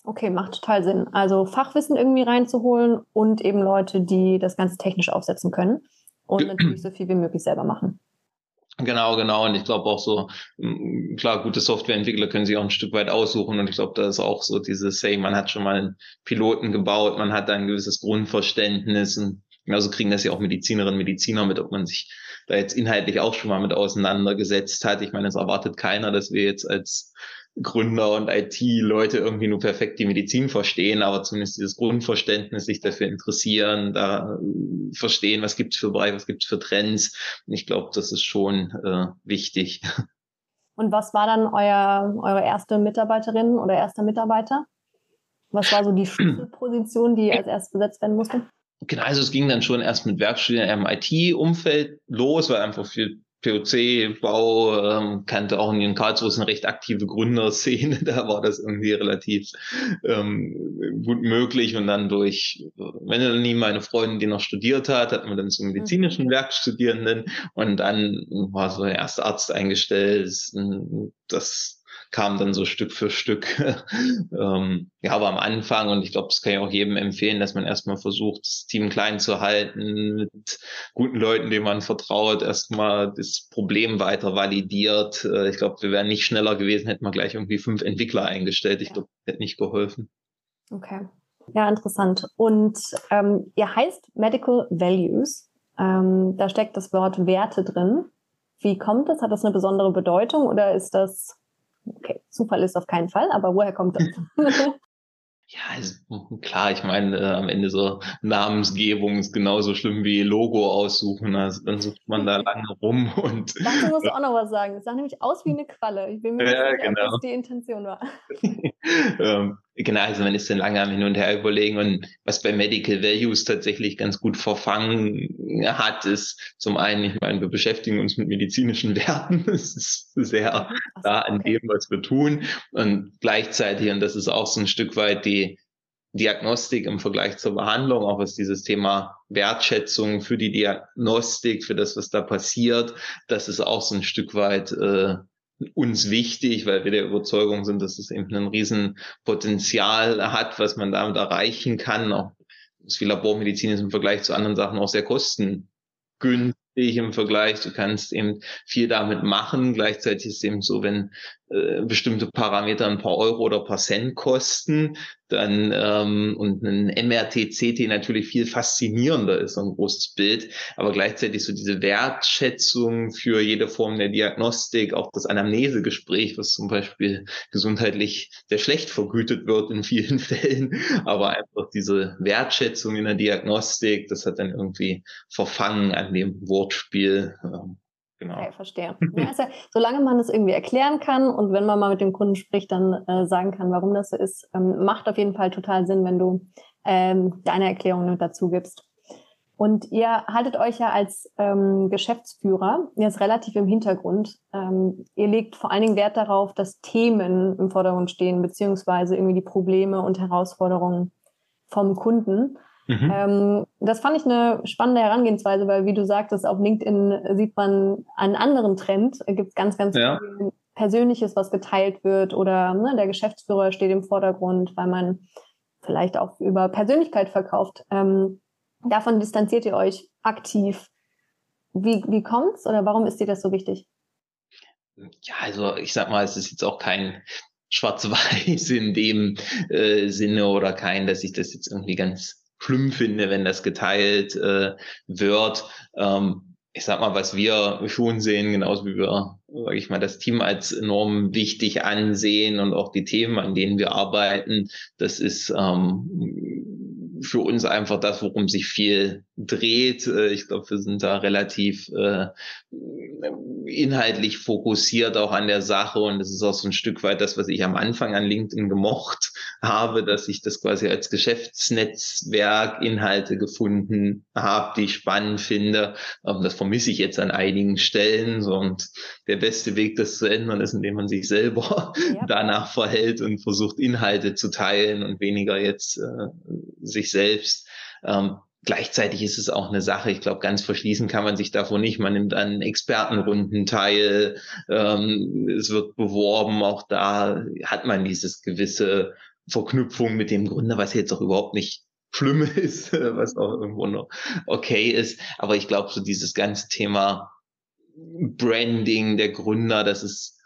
Okay, macht total Sinn. Also Fachwissen irgendwie reinzuholen und eben Leute, die das Ganze technisch aufsetzen können und *clears throat* natürlich so viel wie möglich selber machen. Genau, genau. Und ich glaube auch so, mm, klar, gute Softwareentwickler können sich auch ein Stück weit aussuchen. Und ich glaube, da ist auch so dieses, hey, man hat schon mal einen Piloten gebaut, man hat da ein gewisses Grundverständnis. Und genauso kriegen das ja auch Medizinerinnen und Mediziner mit, ob man sich da jetzt inhaltlich auch schon mal mit auseinandergesetzt hat. Ich meine, es erwartet keiner, dass wir jetzt als Gründer und IT-Leute irgendwie nur perfekt die Medizin verstehen, aber zumindest dieses Grundverständnis, sich dafür interessieren, da äh, verstehen, was gibt's für Bereiche, was gibt's für Trends. ich glaube, das ist schon äh, wichtig. Und was war dann euer, eure erste Mitarbeiterin oder erster Mitarbeiter? Was war so die Schlüsselposition, die als erstes besetzt werden musste? Genau, also es ging dann schon erst mit Werkstudien im IT-Umfeld los, weil einfach viel POC-Bau ähm, kannte auch in Karlsruhe eine recht aktive Gründerszene, *laughs* da war das irgendwie relativ ähm, gut möglich. Und dann durch, wenn dann nie meine Freundin, die noch studiert hat, hat man dann zum medizinischen mhm. Werkstudierenden. Und dann war so der erste Arzt eingestellt, das kam dann so Stück für Stück. *laughs* ähm, ja, aber am Anfang, und ich glaube, das kann ich auch jedem empfehlen, dass man erstmal versucht, das Team klein zu halten, mit guten Leuten, denen man vertraut, erstmal das Problem weiter validiert. Äh, ich glaube, wir wären nicht schneller gewesen, hätten wir gleich irgendwie fünf Entwickler eingestellt. Ich glaube, hätte nicht geholfen. Okay. Ja, interessant. Und ähm, ihr heißt Medical Values. Ähm, da steckt das Wort Werte drin. Wie kommt das? Hat das eine besondere Bedeutung oder ist das Okay, Zufall ist auf keinen Fall, aber woher kommt das? *laughs* *laughs* Ja, also, klar, ich meine, äh, am Ende so Namensgebung ist genauso schlimm wie Logo aussuchen. Also dann sucht man da *laughs* lange rum und. Dazu musst du auch noch was sagen. Es sah nämlich aus wie eine Qualle. Ich bin mir ja, nicht sicher, genau. ob das die Intention war. ähm, Genau, also man ist dann lange am Hin und Her überlegen und was bei Medical Values tatsächlich ganz gut verfangen hat, ist zum einen, ich meine, wir beschäftigen uns mit medizinischen *laughs* Werten, das ist sehr da an dem, was wir tun. Und gleichzeitig, und das ist auch so ein Stück weit die Diagnostik im Vergleich zur Behandlung, auch was dieses Thema Wertschätzung für die Diagnostik, für das, was da passiert, das ist auch so ein Stück weit äh, uns wichtig, weil wir der Überzeugung sind, dass es eben ein Riesenpotenzial hat, was man damit erreichen kann. Auch das viel Labormedizin ist im Vergleich zu anderen Sachen auch sehr kostengünstig im Vergleich. Du kannst eben viel damit machen. Gleichzeitig ist es eben so, wenn äh, bestimmte Parameter ein paar Euro oder paar Cent kosten, dann ähm, und ein MRT-CT natürlich viel faszinierender ist, so ein großes Bild, aber gleichzeitig so diese Wertschätzung für jede Form der Diagnostik, auch das Anamnesegespräch, was zum Beispiel gesundheitlich sehr schlecht vergütet wird in vielen *laughs* Fällen, aber einfach diese Wertschätzung in der Diagnostik, das hat dann irgendwie verfangen an dem Wortspiel. Ähm, Genau. Okay, verstehe. *laughs* Ja, also, solange man das irgendwie erklären kann und wenn man mal mit dem Kunden spricht, dann äh, sagen kann, warum das so ist, ähm, macht auf jeden Fall total Sinn, wenn du ähm, deine Erklärung mit dazu gibst. Und ihr haltet euch ja als ähm, Geschäftsführer jetzt relativ im Hintergrund. Ähm, ihr legt vor allen Dingen Wert darauf, dass Themen im Vordergrund stehen, beziehungsweise irgendwie die Probleme und Herausforderungen vom Kunden. Mhm. Ähm, das fand ich eine spannende Herangehensweise, weil wie du sagtest, auf LinkedIn sieht man einen anderen Trend. Es gibt ganz, ganz ja. viel Persönliches, was geteilt wird oder ne, der Geschäftsführer steht im Vordergrund, weil man vielleicht auch über Persönlichkeit verkauft. Ähm, davon distanziert ihr euch aktiv. Wie, wie kommt's oder warum ist dir das so wichtig? Ja, also ich sag mal, es ist jetzt auch kein Schwarz-Weiß in dem äh, Sinne oder kein, dass ich das jetzt irgendwie ganz schlimm finde, wenn das geteilt äh, wird. Ähm, ich sag mal, was wir schon sehen, genauso wie wir, sage ich mal, das Team als enorm wichtig ansehen und auch die Themen, an denen wir arbeiten, das ist ähm, für uns einfach das, worum sich viel dreht. Äh, ich glaube, wir sind da relativ äh, inhaltlich fokussiert auch an der Sache und das ist auch so ein Stück weit das, was ich am Anfang an LinkedIn gemocht habe, dass ich das quasi als Geschäftsnetzwerk Inhalte gefunden habe, die ich spannend finde. Ähm, das vermisse ich jetzt an einigen Stellen und der beste Weg, das zu ändern, ist, indem man sich selber ja. *laughs* danach verhält und versucht, Inhalte zu teilen und weniger jetzt äh, sich selbst. Ähm, Gleichzeitig ist es auch eine Sache, ich glaube, ganz verschließen kann man sich davon nicht. Man nimmt an Expertenrunden teil, ähm, es wird beworben, auch da hat man dieses gewisse Verknüpfung mit dem Gründer, was jetzt auch überhaupt nicht schlimm *laughs* ist, was auch irgendwo noch okay ist. Aber ich glaube, so dieses ganze Thema Branding der Gründer, das ist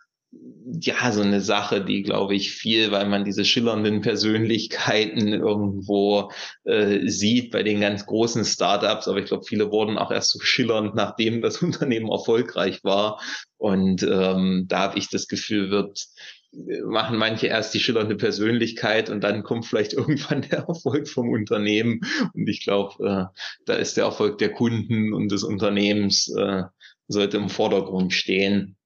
ja, so eine Sache, die, glaube ich, viel, weil man diese schillernden Persönlichkeiten irgendwo äh, sieht bei den ganz großen Startups. Aber ich glaube, viele wurden auch erst so schillernd, nachdem das *laughs* Unternehmen erfolgreich war. Und ähm, da habe ich das Gefühl, wird machen manche erst die schillernde Persönlichkeit und dann kommt vielleicht *laughs* irgendwann der Erfolg vom Unternehmen. Und ich glaube, äh, da ist der Erfolg der Kunden und des Unternehmens äh, sollte im Vordergrund stehen.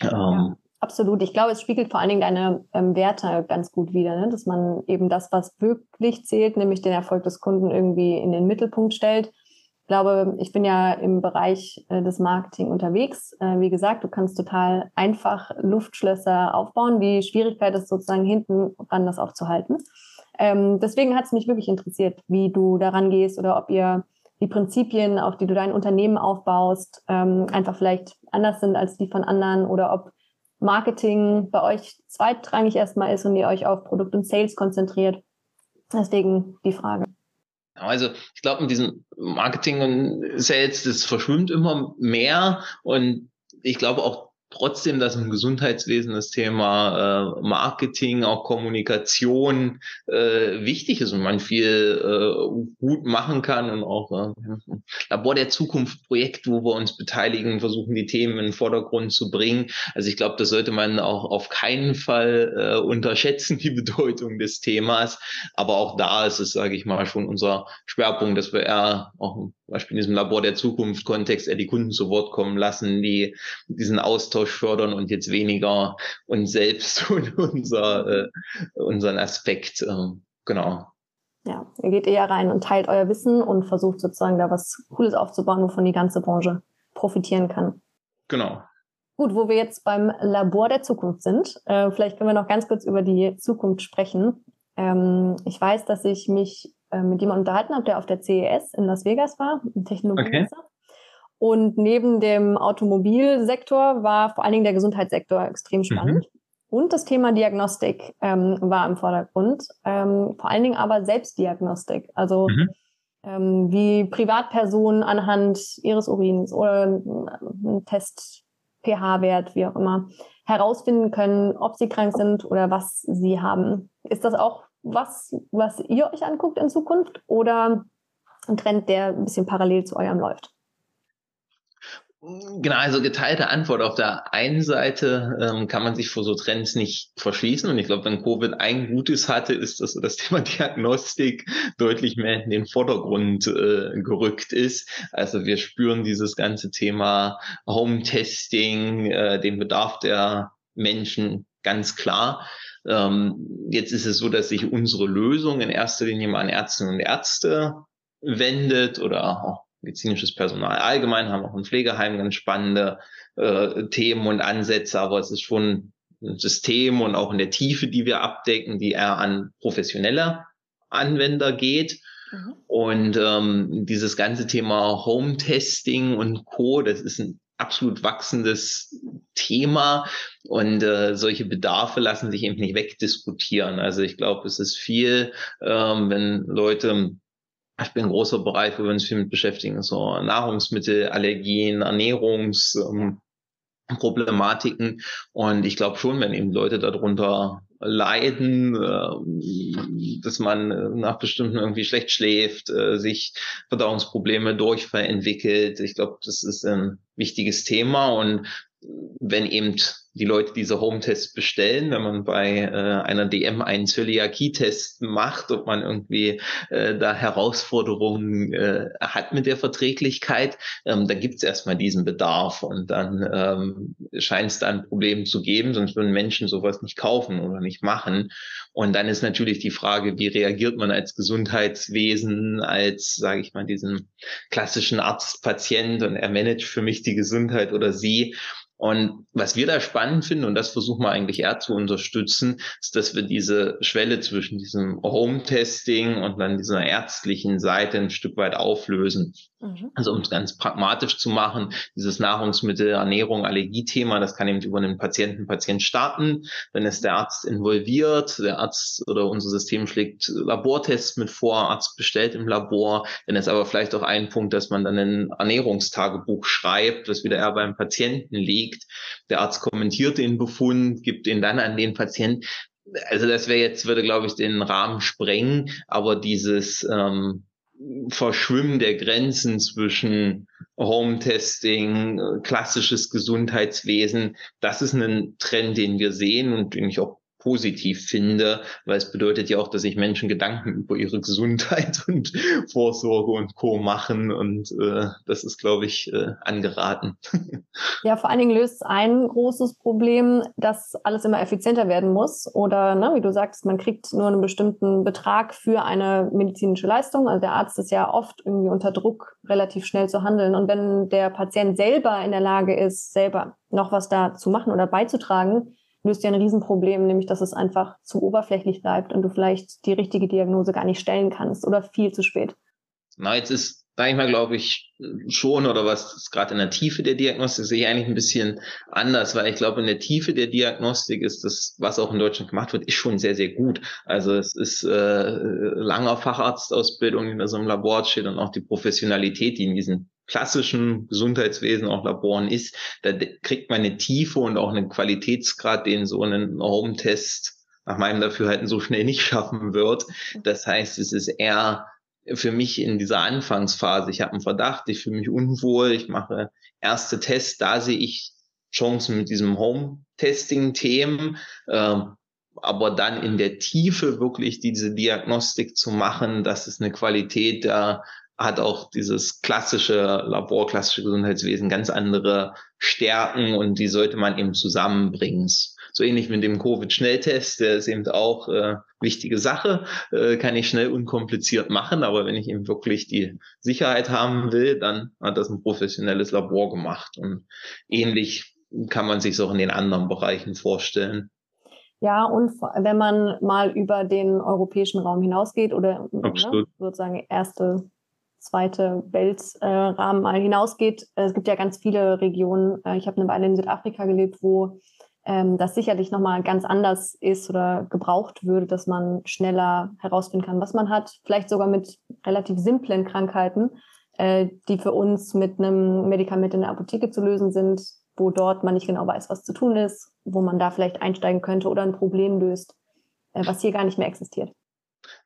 Ähm, Absolut. Ich glaube, es spiegelt vor allen Dingen deine ähm, Werte ganz gut wider, ne? dass man eben das, was wirklich zählt, nämlich den Erfolg des Kunden irgendwie in den Mittelpunkt stellt. Ich glaube, ich bin ja im Bereich äh, des Marketing unterwegs. Äh, wie gesagt, du kannst total einfach Luftschlösser aufbauen. Die Schwierigkeit ist sozusagen hinten ran das auch zu halten. Ähm, deswegen hat es mich wirklich interessiert, wie du daran gehst oder ob ihr die Prinzipien, auf die du dein Unternehmen aufbaust, ähm, einfach vielleicht anders sind als die von anderen oder ob Marketing bei euch zweitrangig erstmal ist und ihr euch auf Produkt und Sales konzentriert. Deswegen die Frage. Also ich glaube, mit diesem Marketing und Sales, das verschwimmt immer mehr und ich glaube auch trotzdem, dass im Gesundheitswesen das Thema äh, Marketing, auch Kommunikation äh, wichtig ist und man viel äh, gut machen kann und auch äh, Labor der Zukunft Projekt, wo wir uns beteiligen, versuchen die Themen in den Vordergrund zu bringen. Also ich glaube, das sollte man auch auf keinen Fall äh, unterschätzen, *laughs* die Bedeutung des Themas. Aber auch da ist es, sage ich mal, schon unser Schwerpunkt, dass wir eher auch Beispiel in diesem Labor der Zukunft Kontext eher die Kunden zu Wort kommen lassen, die diesen Austausch Austausch fördern und jetzt weniger uns selbst *laughs* und unser, äh, unseren Aspekt. Äh, genau. Ja, ihr geht eher rein und teilt euer Wissen und versucht sozusagen da was Cooles aufzubauen, wovon die ganze Branche profitieren kann. Genau. Gut, wo wir jetzt beim Labor der Zukunft sind, äh, vielleicht können wir noch ganz kurz über die Zukunft sprechen. Ähm, ich weiß, dass ich mich äh, mit jemandem unterhalten habe, der auf der CES in Las Vegas war, ein Technologiemesser. Okay. Und neben dem Automobilsektor war vor allen Dingen der Gesundheitssektor extrem spannend. Mhm. Und das Thema Diagnostik ähm, war im Vordergrund. Ähm, vor allen Dingen aber Selbstdiagnostik. Also mhm. ähm, wie Privatpersonen anhand ihres Urins oder ein Test pH-Wert, wie auch immer, herausfinden können, ob sie krank sind oder was sie haben. Ist das auch was, was ihr euch anguckt in Zukunft oder ein Trend, der ein bisschen parallel zu eurem läuft? Genau, also geteilte Antwort. Auf der einen Seite ähm, kann man sich vor so Trends nicht verschließen. Und ich glaube, wenn Covid ein Gutes hatte, ist, dass das *laughs* Thema Diagnostik deutlich mehr in den Vordergrund äh, gerückt ist. Also wir spüren dieses ganze Thema Home-Testing, äh, den Bedarf der Menschen ganz klar. Ähm, jetzt ist es so, dass sich unsere Lösung in erster Linie mal an Ärztinnen und Ärzte wendet oder auch medizinisches Personal allgemein, haben auch in Pflegeheimen ganz spannende äh, Themen und Ansätze, aber es ist schon ein System und auch in der Tiefe, die wir abdecken, die eher an professionelle Anwender geht. Mhm. Und ähm, dieses ganze Thema Home-Testing und Co., das ist ein absolut wachsendes Thema und äh, solche Bedarfe lassen sich eben nicht wegdiskutieren. Also ich glaube, es ist viel, ähm, wenn Leute ich bin ein großer Bereich, wo wir uns viel mit beschäftigen, so Nahrungsmittelallergien, Ernährungsproblematiken. Ähm, und ich glaube schon, wenn eben Leute darunter leiden, äh, dass man nach bestimmten irgendwie schlecht schläft, äh, sich Verdauungsprobleme, Durchfall entwickelt. Ich glaube, das ist ein wichtiges Thema und wenn eben die Leute diese Home-Tests bestellen, wenn man bei äh, einer DM einen Zöliakie-Test macht, ob man irgendwie äh, da Herausforderungen äh, hat mit der Verträglichkeit, ähm, dann gibt es erstmal diesen Bedarf und dann ähm, scheint es da ein Problem zu geben, sonst würden Menschen sowas nicht kaufen oder nicht machen. Und dann ist natürlich die Frage, wie reagiert man als Gesundheitswesen, als, sage ich mal, diesen klassischen Arzt-Patient und er managt für mich die Gesundheit oder sie. Und was wir da spannend finden, und das versuchen wir eigentlich eher zu unterstützen, ist, dass wir diese Schwelle zwischen diesem Home-Testing und dann dieser ärztlichen Seite ein Stück weit auflösen. Mhm. Also um es ganz pragmatisch zu machen, dieses Nahrungsmittel, Ernährung, Allergiethema, das kann eben über einen Patienten, Patient starten. Dann ist der Arzt involviert, der Arzt oder unser System schlägt Labortests mit vor, Arzt bestellt im Labor. Dann ist aber vielleicht auch ein Punkt, dass man dann ein Ernährungstagebuch schreibt, das wieder eher beim Patienten liegt. Der Arzt kommentiert den Befund, gibt ihn dann an den Patienten also das wäre jetzt, würde, glaube ich, den Rahmen sprengen, aber dieses ähm, Verschwimmen der Grenzen zwischen Home-Testing, klassisches Gesundheitswesen, das ist ein Trend, den wir sehen und den ich auch positiv finde, weil es bedeutet ja auch, dass sich Menschen Gedanken über ihre Gesundheit *laughs* und Vorsorge und Co. machen und äh, das ist, glaube ich, äh, angeraten. *laughs* Ja, vor allen Dingen löst ein großes Problem, dass alles immer effizienter werden muss oder, ne, wie du sagst, man kriegt nur einen bestimmten Betrag für eine medizinische Leistung. Also der Arzt ist ja oft irgendwie unter Druck, relativ schnell zu handeln und wenn der Patient selber in der Lage ist, selber noch was da zu machen oder beizutragen, löst ja ein Riesenproblem, nämlich dass es einfach zu oberflächlich bleibt und du vielleicht die richtige Diagnose gar nicht stellen kannst oder viel zu spät. Na, jetzt ist, sage ich mal, glaube ich, schon, oder was gerade in der Tiefe der Diagnostik, sehe ich eigentlich ein bisschen anders, weil ich glaube, in der Tiefe der Diagnostik ist das, was auch in Deutschland gemacht wird, ist schon sehr, sehr gut. Also es ist äh, langer Facharztausbildung, die in so einem Labor steht und auch die Professionalität, die in diesen klassischen Gesundheitswesen, auch Laboren ist, da kriegt man eine Tiefe und auch einen Qualitätsgrad, den so ein Home-Test nach meinem Dafürhalten so schnell nicht *laughs* schaffen wird. Das heißt, es ist eher für mich in dieser Anfangsphase, ich habe einen Verdacht, ich fühle mich unwohl, ich mache erste Tests, da sehe ich Chancen mit diesem Home-Testing-Themen, äh, aber dann in der Tiefe wirklich diese Diagnostik zu machen, das ist eine Qualität, da hat auch dieses klassische Labor, klassische Gesundheitswesen ganz andere Stärken und die sollte man eben zusammenbringen. So ähnlich mit dem Covid-Schnelltest, der ist eben auch äh, wichtige Sache, äh, kann ich schnell unkompliziert machen, aber wenn ich eben wirklich die Sicherheit haben will, dann hat das ein professionelles Labor gemacht. Und ähnlich kann man sich auch in den anderen Bereichen vorstellen. Ja, und wenn man mal über den europäischen Raum hinausgeht oder ne, sozusagen erste zweite Weltrahmen mal hinausgeht. Äh, es gibt ja ganz viele Regionen. Äh, ich habe eine Weile in Südafrika gelebt, wo ähm, das sicherlich nochmal ganz anders ist oder gebraucht würde, dass man schneller herausfinden kann, was man hat. Vielleicht sogar mit relativ simplen Krankheiten, äh, die für uns mit einem Medikament in der Apotheke zu lösen sind, wo dort man nicht genau weiß, was zu tun ist, wo man da vielleicht einsteigen könnte oder ein Problem löst, äh, was hier gar nicht mehr existiert.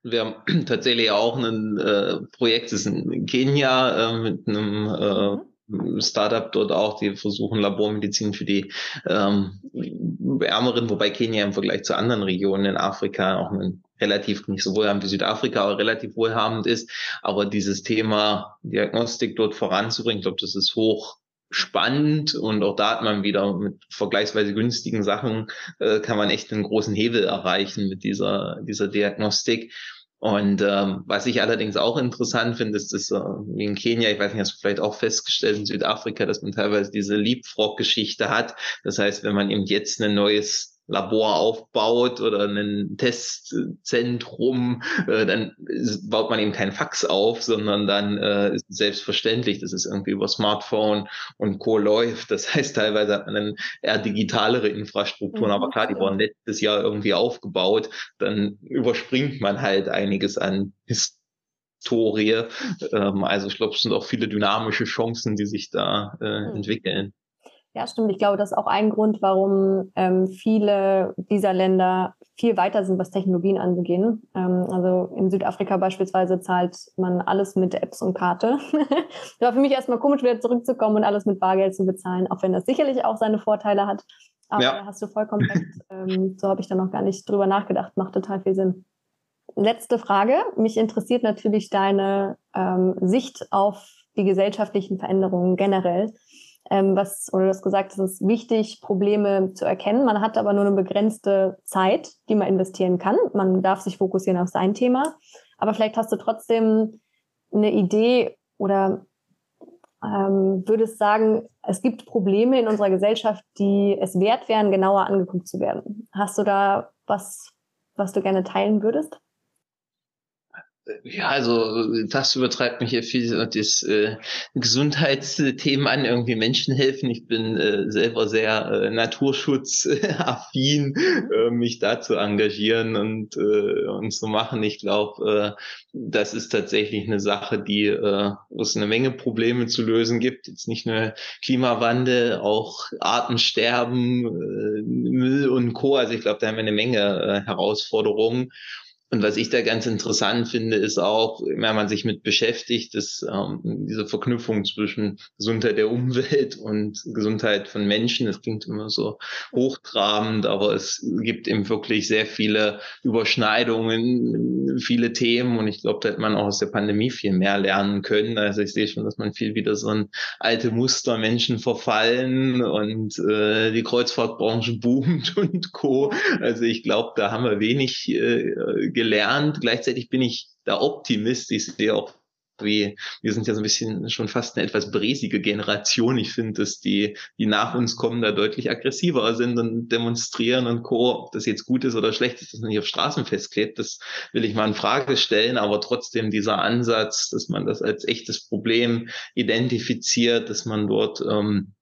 Wir haben *clears throat* tatsächlich auch ein äh, Projekt, das ist in Kenia äh, mit einem äh, Startup dort auch, die versuchen Labormedizin für die ähm, Ärmeren, wobei Kenia im Vergleich zu anderen Regionen in Afrika auch ein relativ nicht so wohlhabend wie Südafrika, aber relativ wohlhabend ist. Aber dieses Thema Diagnostik dort voranzubringen, ich glaube, das ist hoch spannend und auch da hat man wieder mit vergleichsweise günstigen Sachen äh, kann man echt einen großen Hebel erreichen mit dieser dieser Diagnostik. Und ähm, was ich allerdings auch interessant finde, ist, dass äh, wie in Kenia, ich weiß nicht, hast du vielleicht auch festgestellt in Südafrika, dass man teilweise diese Leapfrog-Geschichte hat. Das heißt, wenn man eben jetzt ein neues Labor aufbaut oder ein Testzentrum, äh, dann baut man eben kein Fax auf, sondern dann äh, ist selbstverständlich, dass es irgendwie über Smartphone und Co. läuft. Das heißt, teilweise hat man dann eher digitalere Infrastrukturen, mhm, aber klar, die wurden letztes Jahr irgendwie aufgebaut, dann überspringt man halt einiges an Historie. Ähm, also ich glaube, es sind auch viele dynamische Chancen, die sich da äh, mhm. entwickeln. Ja, stimmt. Ich glaube, das ist auch ein Grund, warum ähm, viele dieser Länder viel weiter sind, was Technologien angeht. Ähm, also in Südafrika beispielsweise zahlt man alles mit Apps und Karte. das *laughs* war für mich erstmal komisch, wieder zurückzukommen und alles mit Bargeld zu bezahlen, auch wenn das sicherlich auch seine Vorteile hat. Aber ja. da hast du vollkommen recht. Ähm, so habe ich da noch gar nicht drüber nachgedacht. Macht total viel Sinn. Letzte Frage. Mich interessiert natürlich deine ähm, Sicht auf die gesellschaftlichen Veränderungen generell ähm, was, oder du hast gesagt, es ist wichtig, Probleme zu erkennen. Man hat aber nur eine begrenzte Zeit, die man investieren kann. Man darf sich fokussieren auf sein Thema. Aber vielleicht hast du trotzdem eine Idee oder ähm, würdest sagen, es gibt Probleme in unserer Gesellschaft, die es wert wären, genauer angeguckt zu werden. Hast du da was, was du gerne teilen würdest? Ja, also das übertreibt mich ja viel das äh, Gesundheitsthemen an, irgendwie Menschen helfen. Ich bin äh, selber sehr äh, naturschutzaffin, *laughs* äh, mich da zu engagieren und, äh, und zu machen. Ich glaube, äh, das ist tatsächlich eine Sache, die äh, wo es eine Menge Probleme zu lösen gibt. Jetzt nicht nur Klimawandel, auch Artensterben, äh, Müll und Co. Also ich glaube, da haben wir eine Menge äh, Herausforderungen. Und was ich da ganz interessant finde, ist auch, wenn man sich mit beschäftigt, dass ähm, diese Verknüpfung zwischen Gesundheit der Umwelt *laughs* und Gesundheit von Menschen, das klingt immer so hochtrabend, aber es gibt eben wirklich sehr viele Überschneidungen, viele Themen und ich glaube, da hätte man auch aus der Pandemie viel mehr lernen können. Also ich sehe schon, dass man viel wieder so ein alte Muster, Menschen verfallen und äh, die Kreuzfahrtbranche *laughs* boomt und Co. Also ich glaube, da haben wir wenig äh, gelernt. Gleichzeitig bin ich da Optimist. Ich sehe auch wie, wir sind ja so ein bisschen schon fast eine etwas bresige Generation. Ich finde, dass die, die nach uns kommen, da deutlich aggressiver sind und demonstrieren und Co. Ob das jetzt gut ist oder schlecht ist, das nicht auf Straßen festklebt, das will ich mal in Frage stellen. Aber trotzdem dieser Ansatz, dass man das als echtes Problem identifiziert, dass man dort ähm,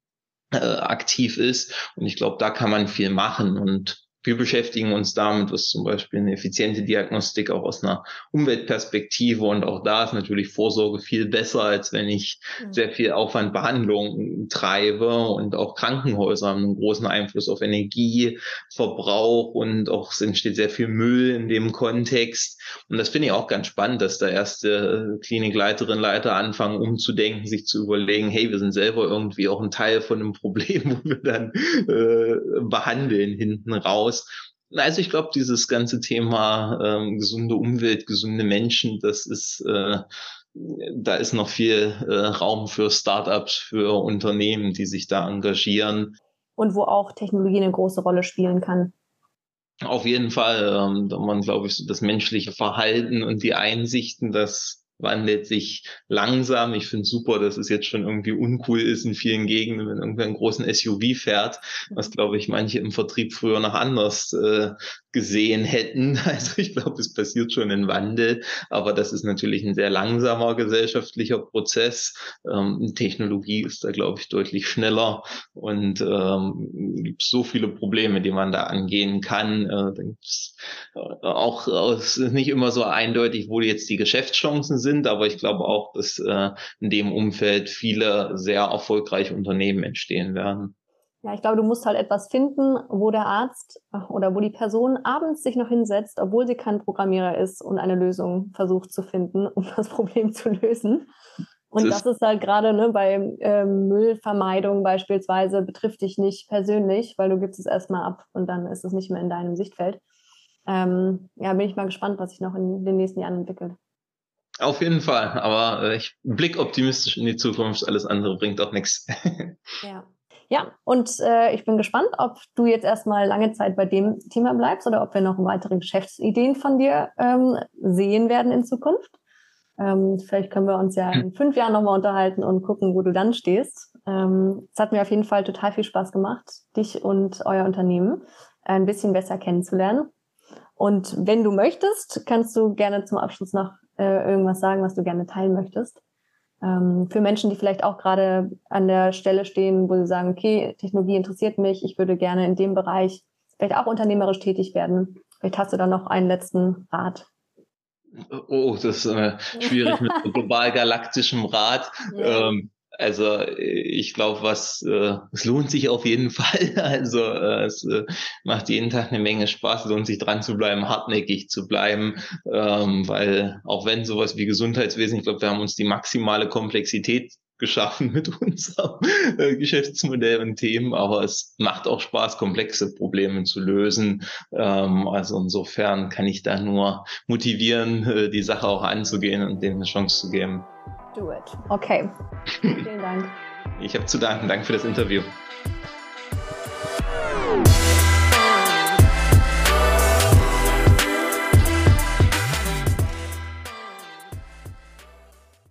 äh, aktiv ist. Und ich glaube, da kann man viel machen. Und wir beschäftigen uns damit, was zum Beispiel eine effiziente Diagnostik auch aus einer Umweltperspektive und auch da ist natürlich Vorsorge viel besser, als wenn ich mhm. sehr viel Aufwand Behandlung treibe und auch Krankenhäuser haben einen großen Einfluss auf Energieverbrauch und auch es entsteht sehr viel Müll in dem Kontext. Und das finde ich auch ganz spannend, dass da erste Klinikleiterinnen, Leiter anfangen umzudenken, sich zu überlegen, hey, wir sind selber irgendwie auch ein Teil von einem Problem, *laughs* wo wir dann äh, behandeln hinten raus aus. Also ich glaube, dieses ganze Thema ähm, gesunde Umwelt, gesunde Menschen, das ist, äh, da ist noch viel äh, Raum für Startups, für Unternehmen, die sich da engagieren. Und wo auch Technologie eine große Rolle spielen kann. Auf jeden Fall, ähm, da man, glaube ich, so das menschliche Verhalten und die Einsichten, dass wandelt sich langsam. Ich finde super, dass es jetzt schon irgendwie uncool ist in vielen Gegenden, wenn irgendwer einen großen SUV fährt, was glaube ich manche im Vertrieb früher noch anders äh, gesehen hätten. *laughs* Also ich glaube, es passiert schon ein Wandel, aber das ist natürlich ein sehr langsamer gesellschaftlicher Prozess. Ähm, Technologie ist da, glaube ich, deutlich schneller und ähm, gibt so viele Probleme, die man da angehen kann. Äh, äh auch ist nicht immer so eindeutig, wo jetzt die Geschäftschancen sind, aber ich glaube auch, dass äh, in dem Umfeld viele sehr erfolgreiche Unternehmen entstehen werden. Ja, ich glaube, du musst halt etwas finden, wo der Arzt oder wo die Person abends sich noch hinsetzt, obwohl sie kein Programmierer ist und eine Lösung versucht zu finden, um das *laughs* Problem zu lösen. Und das, das ist halt gerade ne, bei ähm, Müllvermeidung beispielsweise, betrifft dich nicht persönlich, weil du gibst es erstmal ab und dann ist es nicht mehr in deinem Sichtfeld. Ähm, ja, bin ich mal gespannt, was sich noch in den nächsten Jahren entwickelt. Auf jeden Fall, aber äh, ich blick optimistisch in die Zukunft, alles andere bringt auch nichts. *laughs* Ja. Ja, und äh, ich bin gespannt, ob du jetzt erstmal lange Zeit bei dem Thema bleibst oder ob wir noch weitere Geschäftsideen von dir ähm, sehen werden in Zukunft. Ähm, vielleicht können wir uns ja in *laughs* fünf Jahren nochmal unterhalten und gucken, wo du dann stehst. Ähm, es hat mir auf jeden Fall total viel Spaß gemacht, dich und euer Unternehmen ein bisschen besser kennenzulernen. Und wenn du möchtest, kannst du gerne zum Abschluss noch äh, irgendwas sagen, was du gerne teilen möchtest. Ähm, für Menschen, die vielleicht auch gerade an der Stelle stehen, wo sie sagen, okay, Technologie interessiert mich, ich würde gerne in dem Bereich vielleicht auch unternehmerisch tätig werden. Vielleicht hast du da noch einen letzten Rat. Oh, das ist äh, schwierig mit global galaktischem Rat. *laughs* Ja. Ähm, also ich glaube, was äh, es lohnt sich auf jeden *laughs* Fall. Also äh, es äh, macht jeden Tag eine Menge Spaß, es lohnt sich dran zu bleiben, hartnäckig zu bleiben, ähm, weil auch wenn sowas wie Gesundheitswesen, ich glaube, wir haben uns die maximale Komplexität geschaffen mit *laughs* unserem äh, Geschäftsmodell und Themen, aber es macht auch Spaß, komplexe Probleme zu lösen. Ähm, also insofern kann ich da nur motivieren, äh, die Sache auch anzugehen und dem eine Chance zu geben. Do it. Okay. *laughs* Vielen Dank. Ich habe zu danken. Danke für das Interview.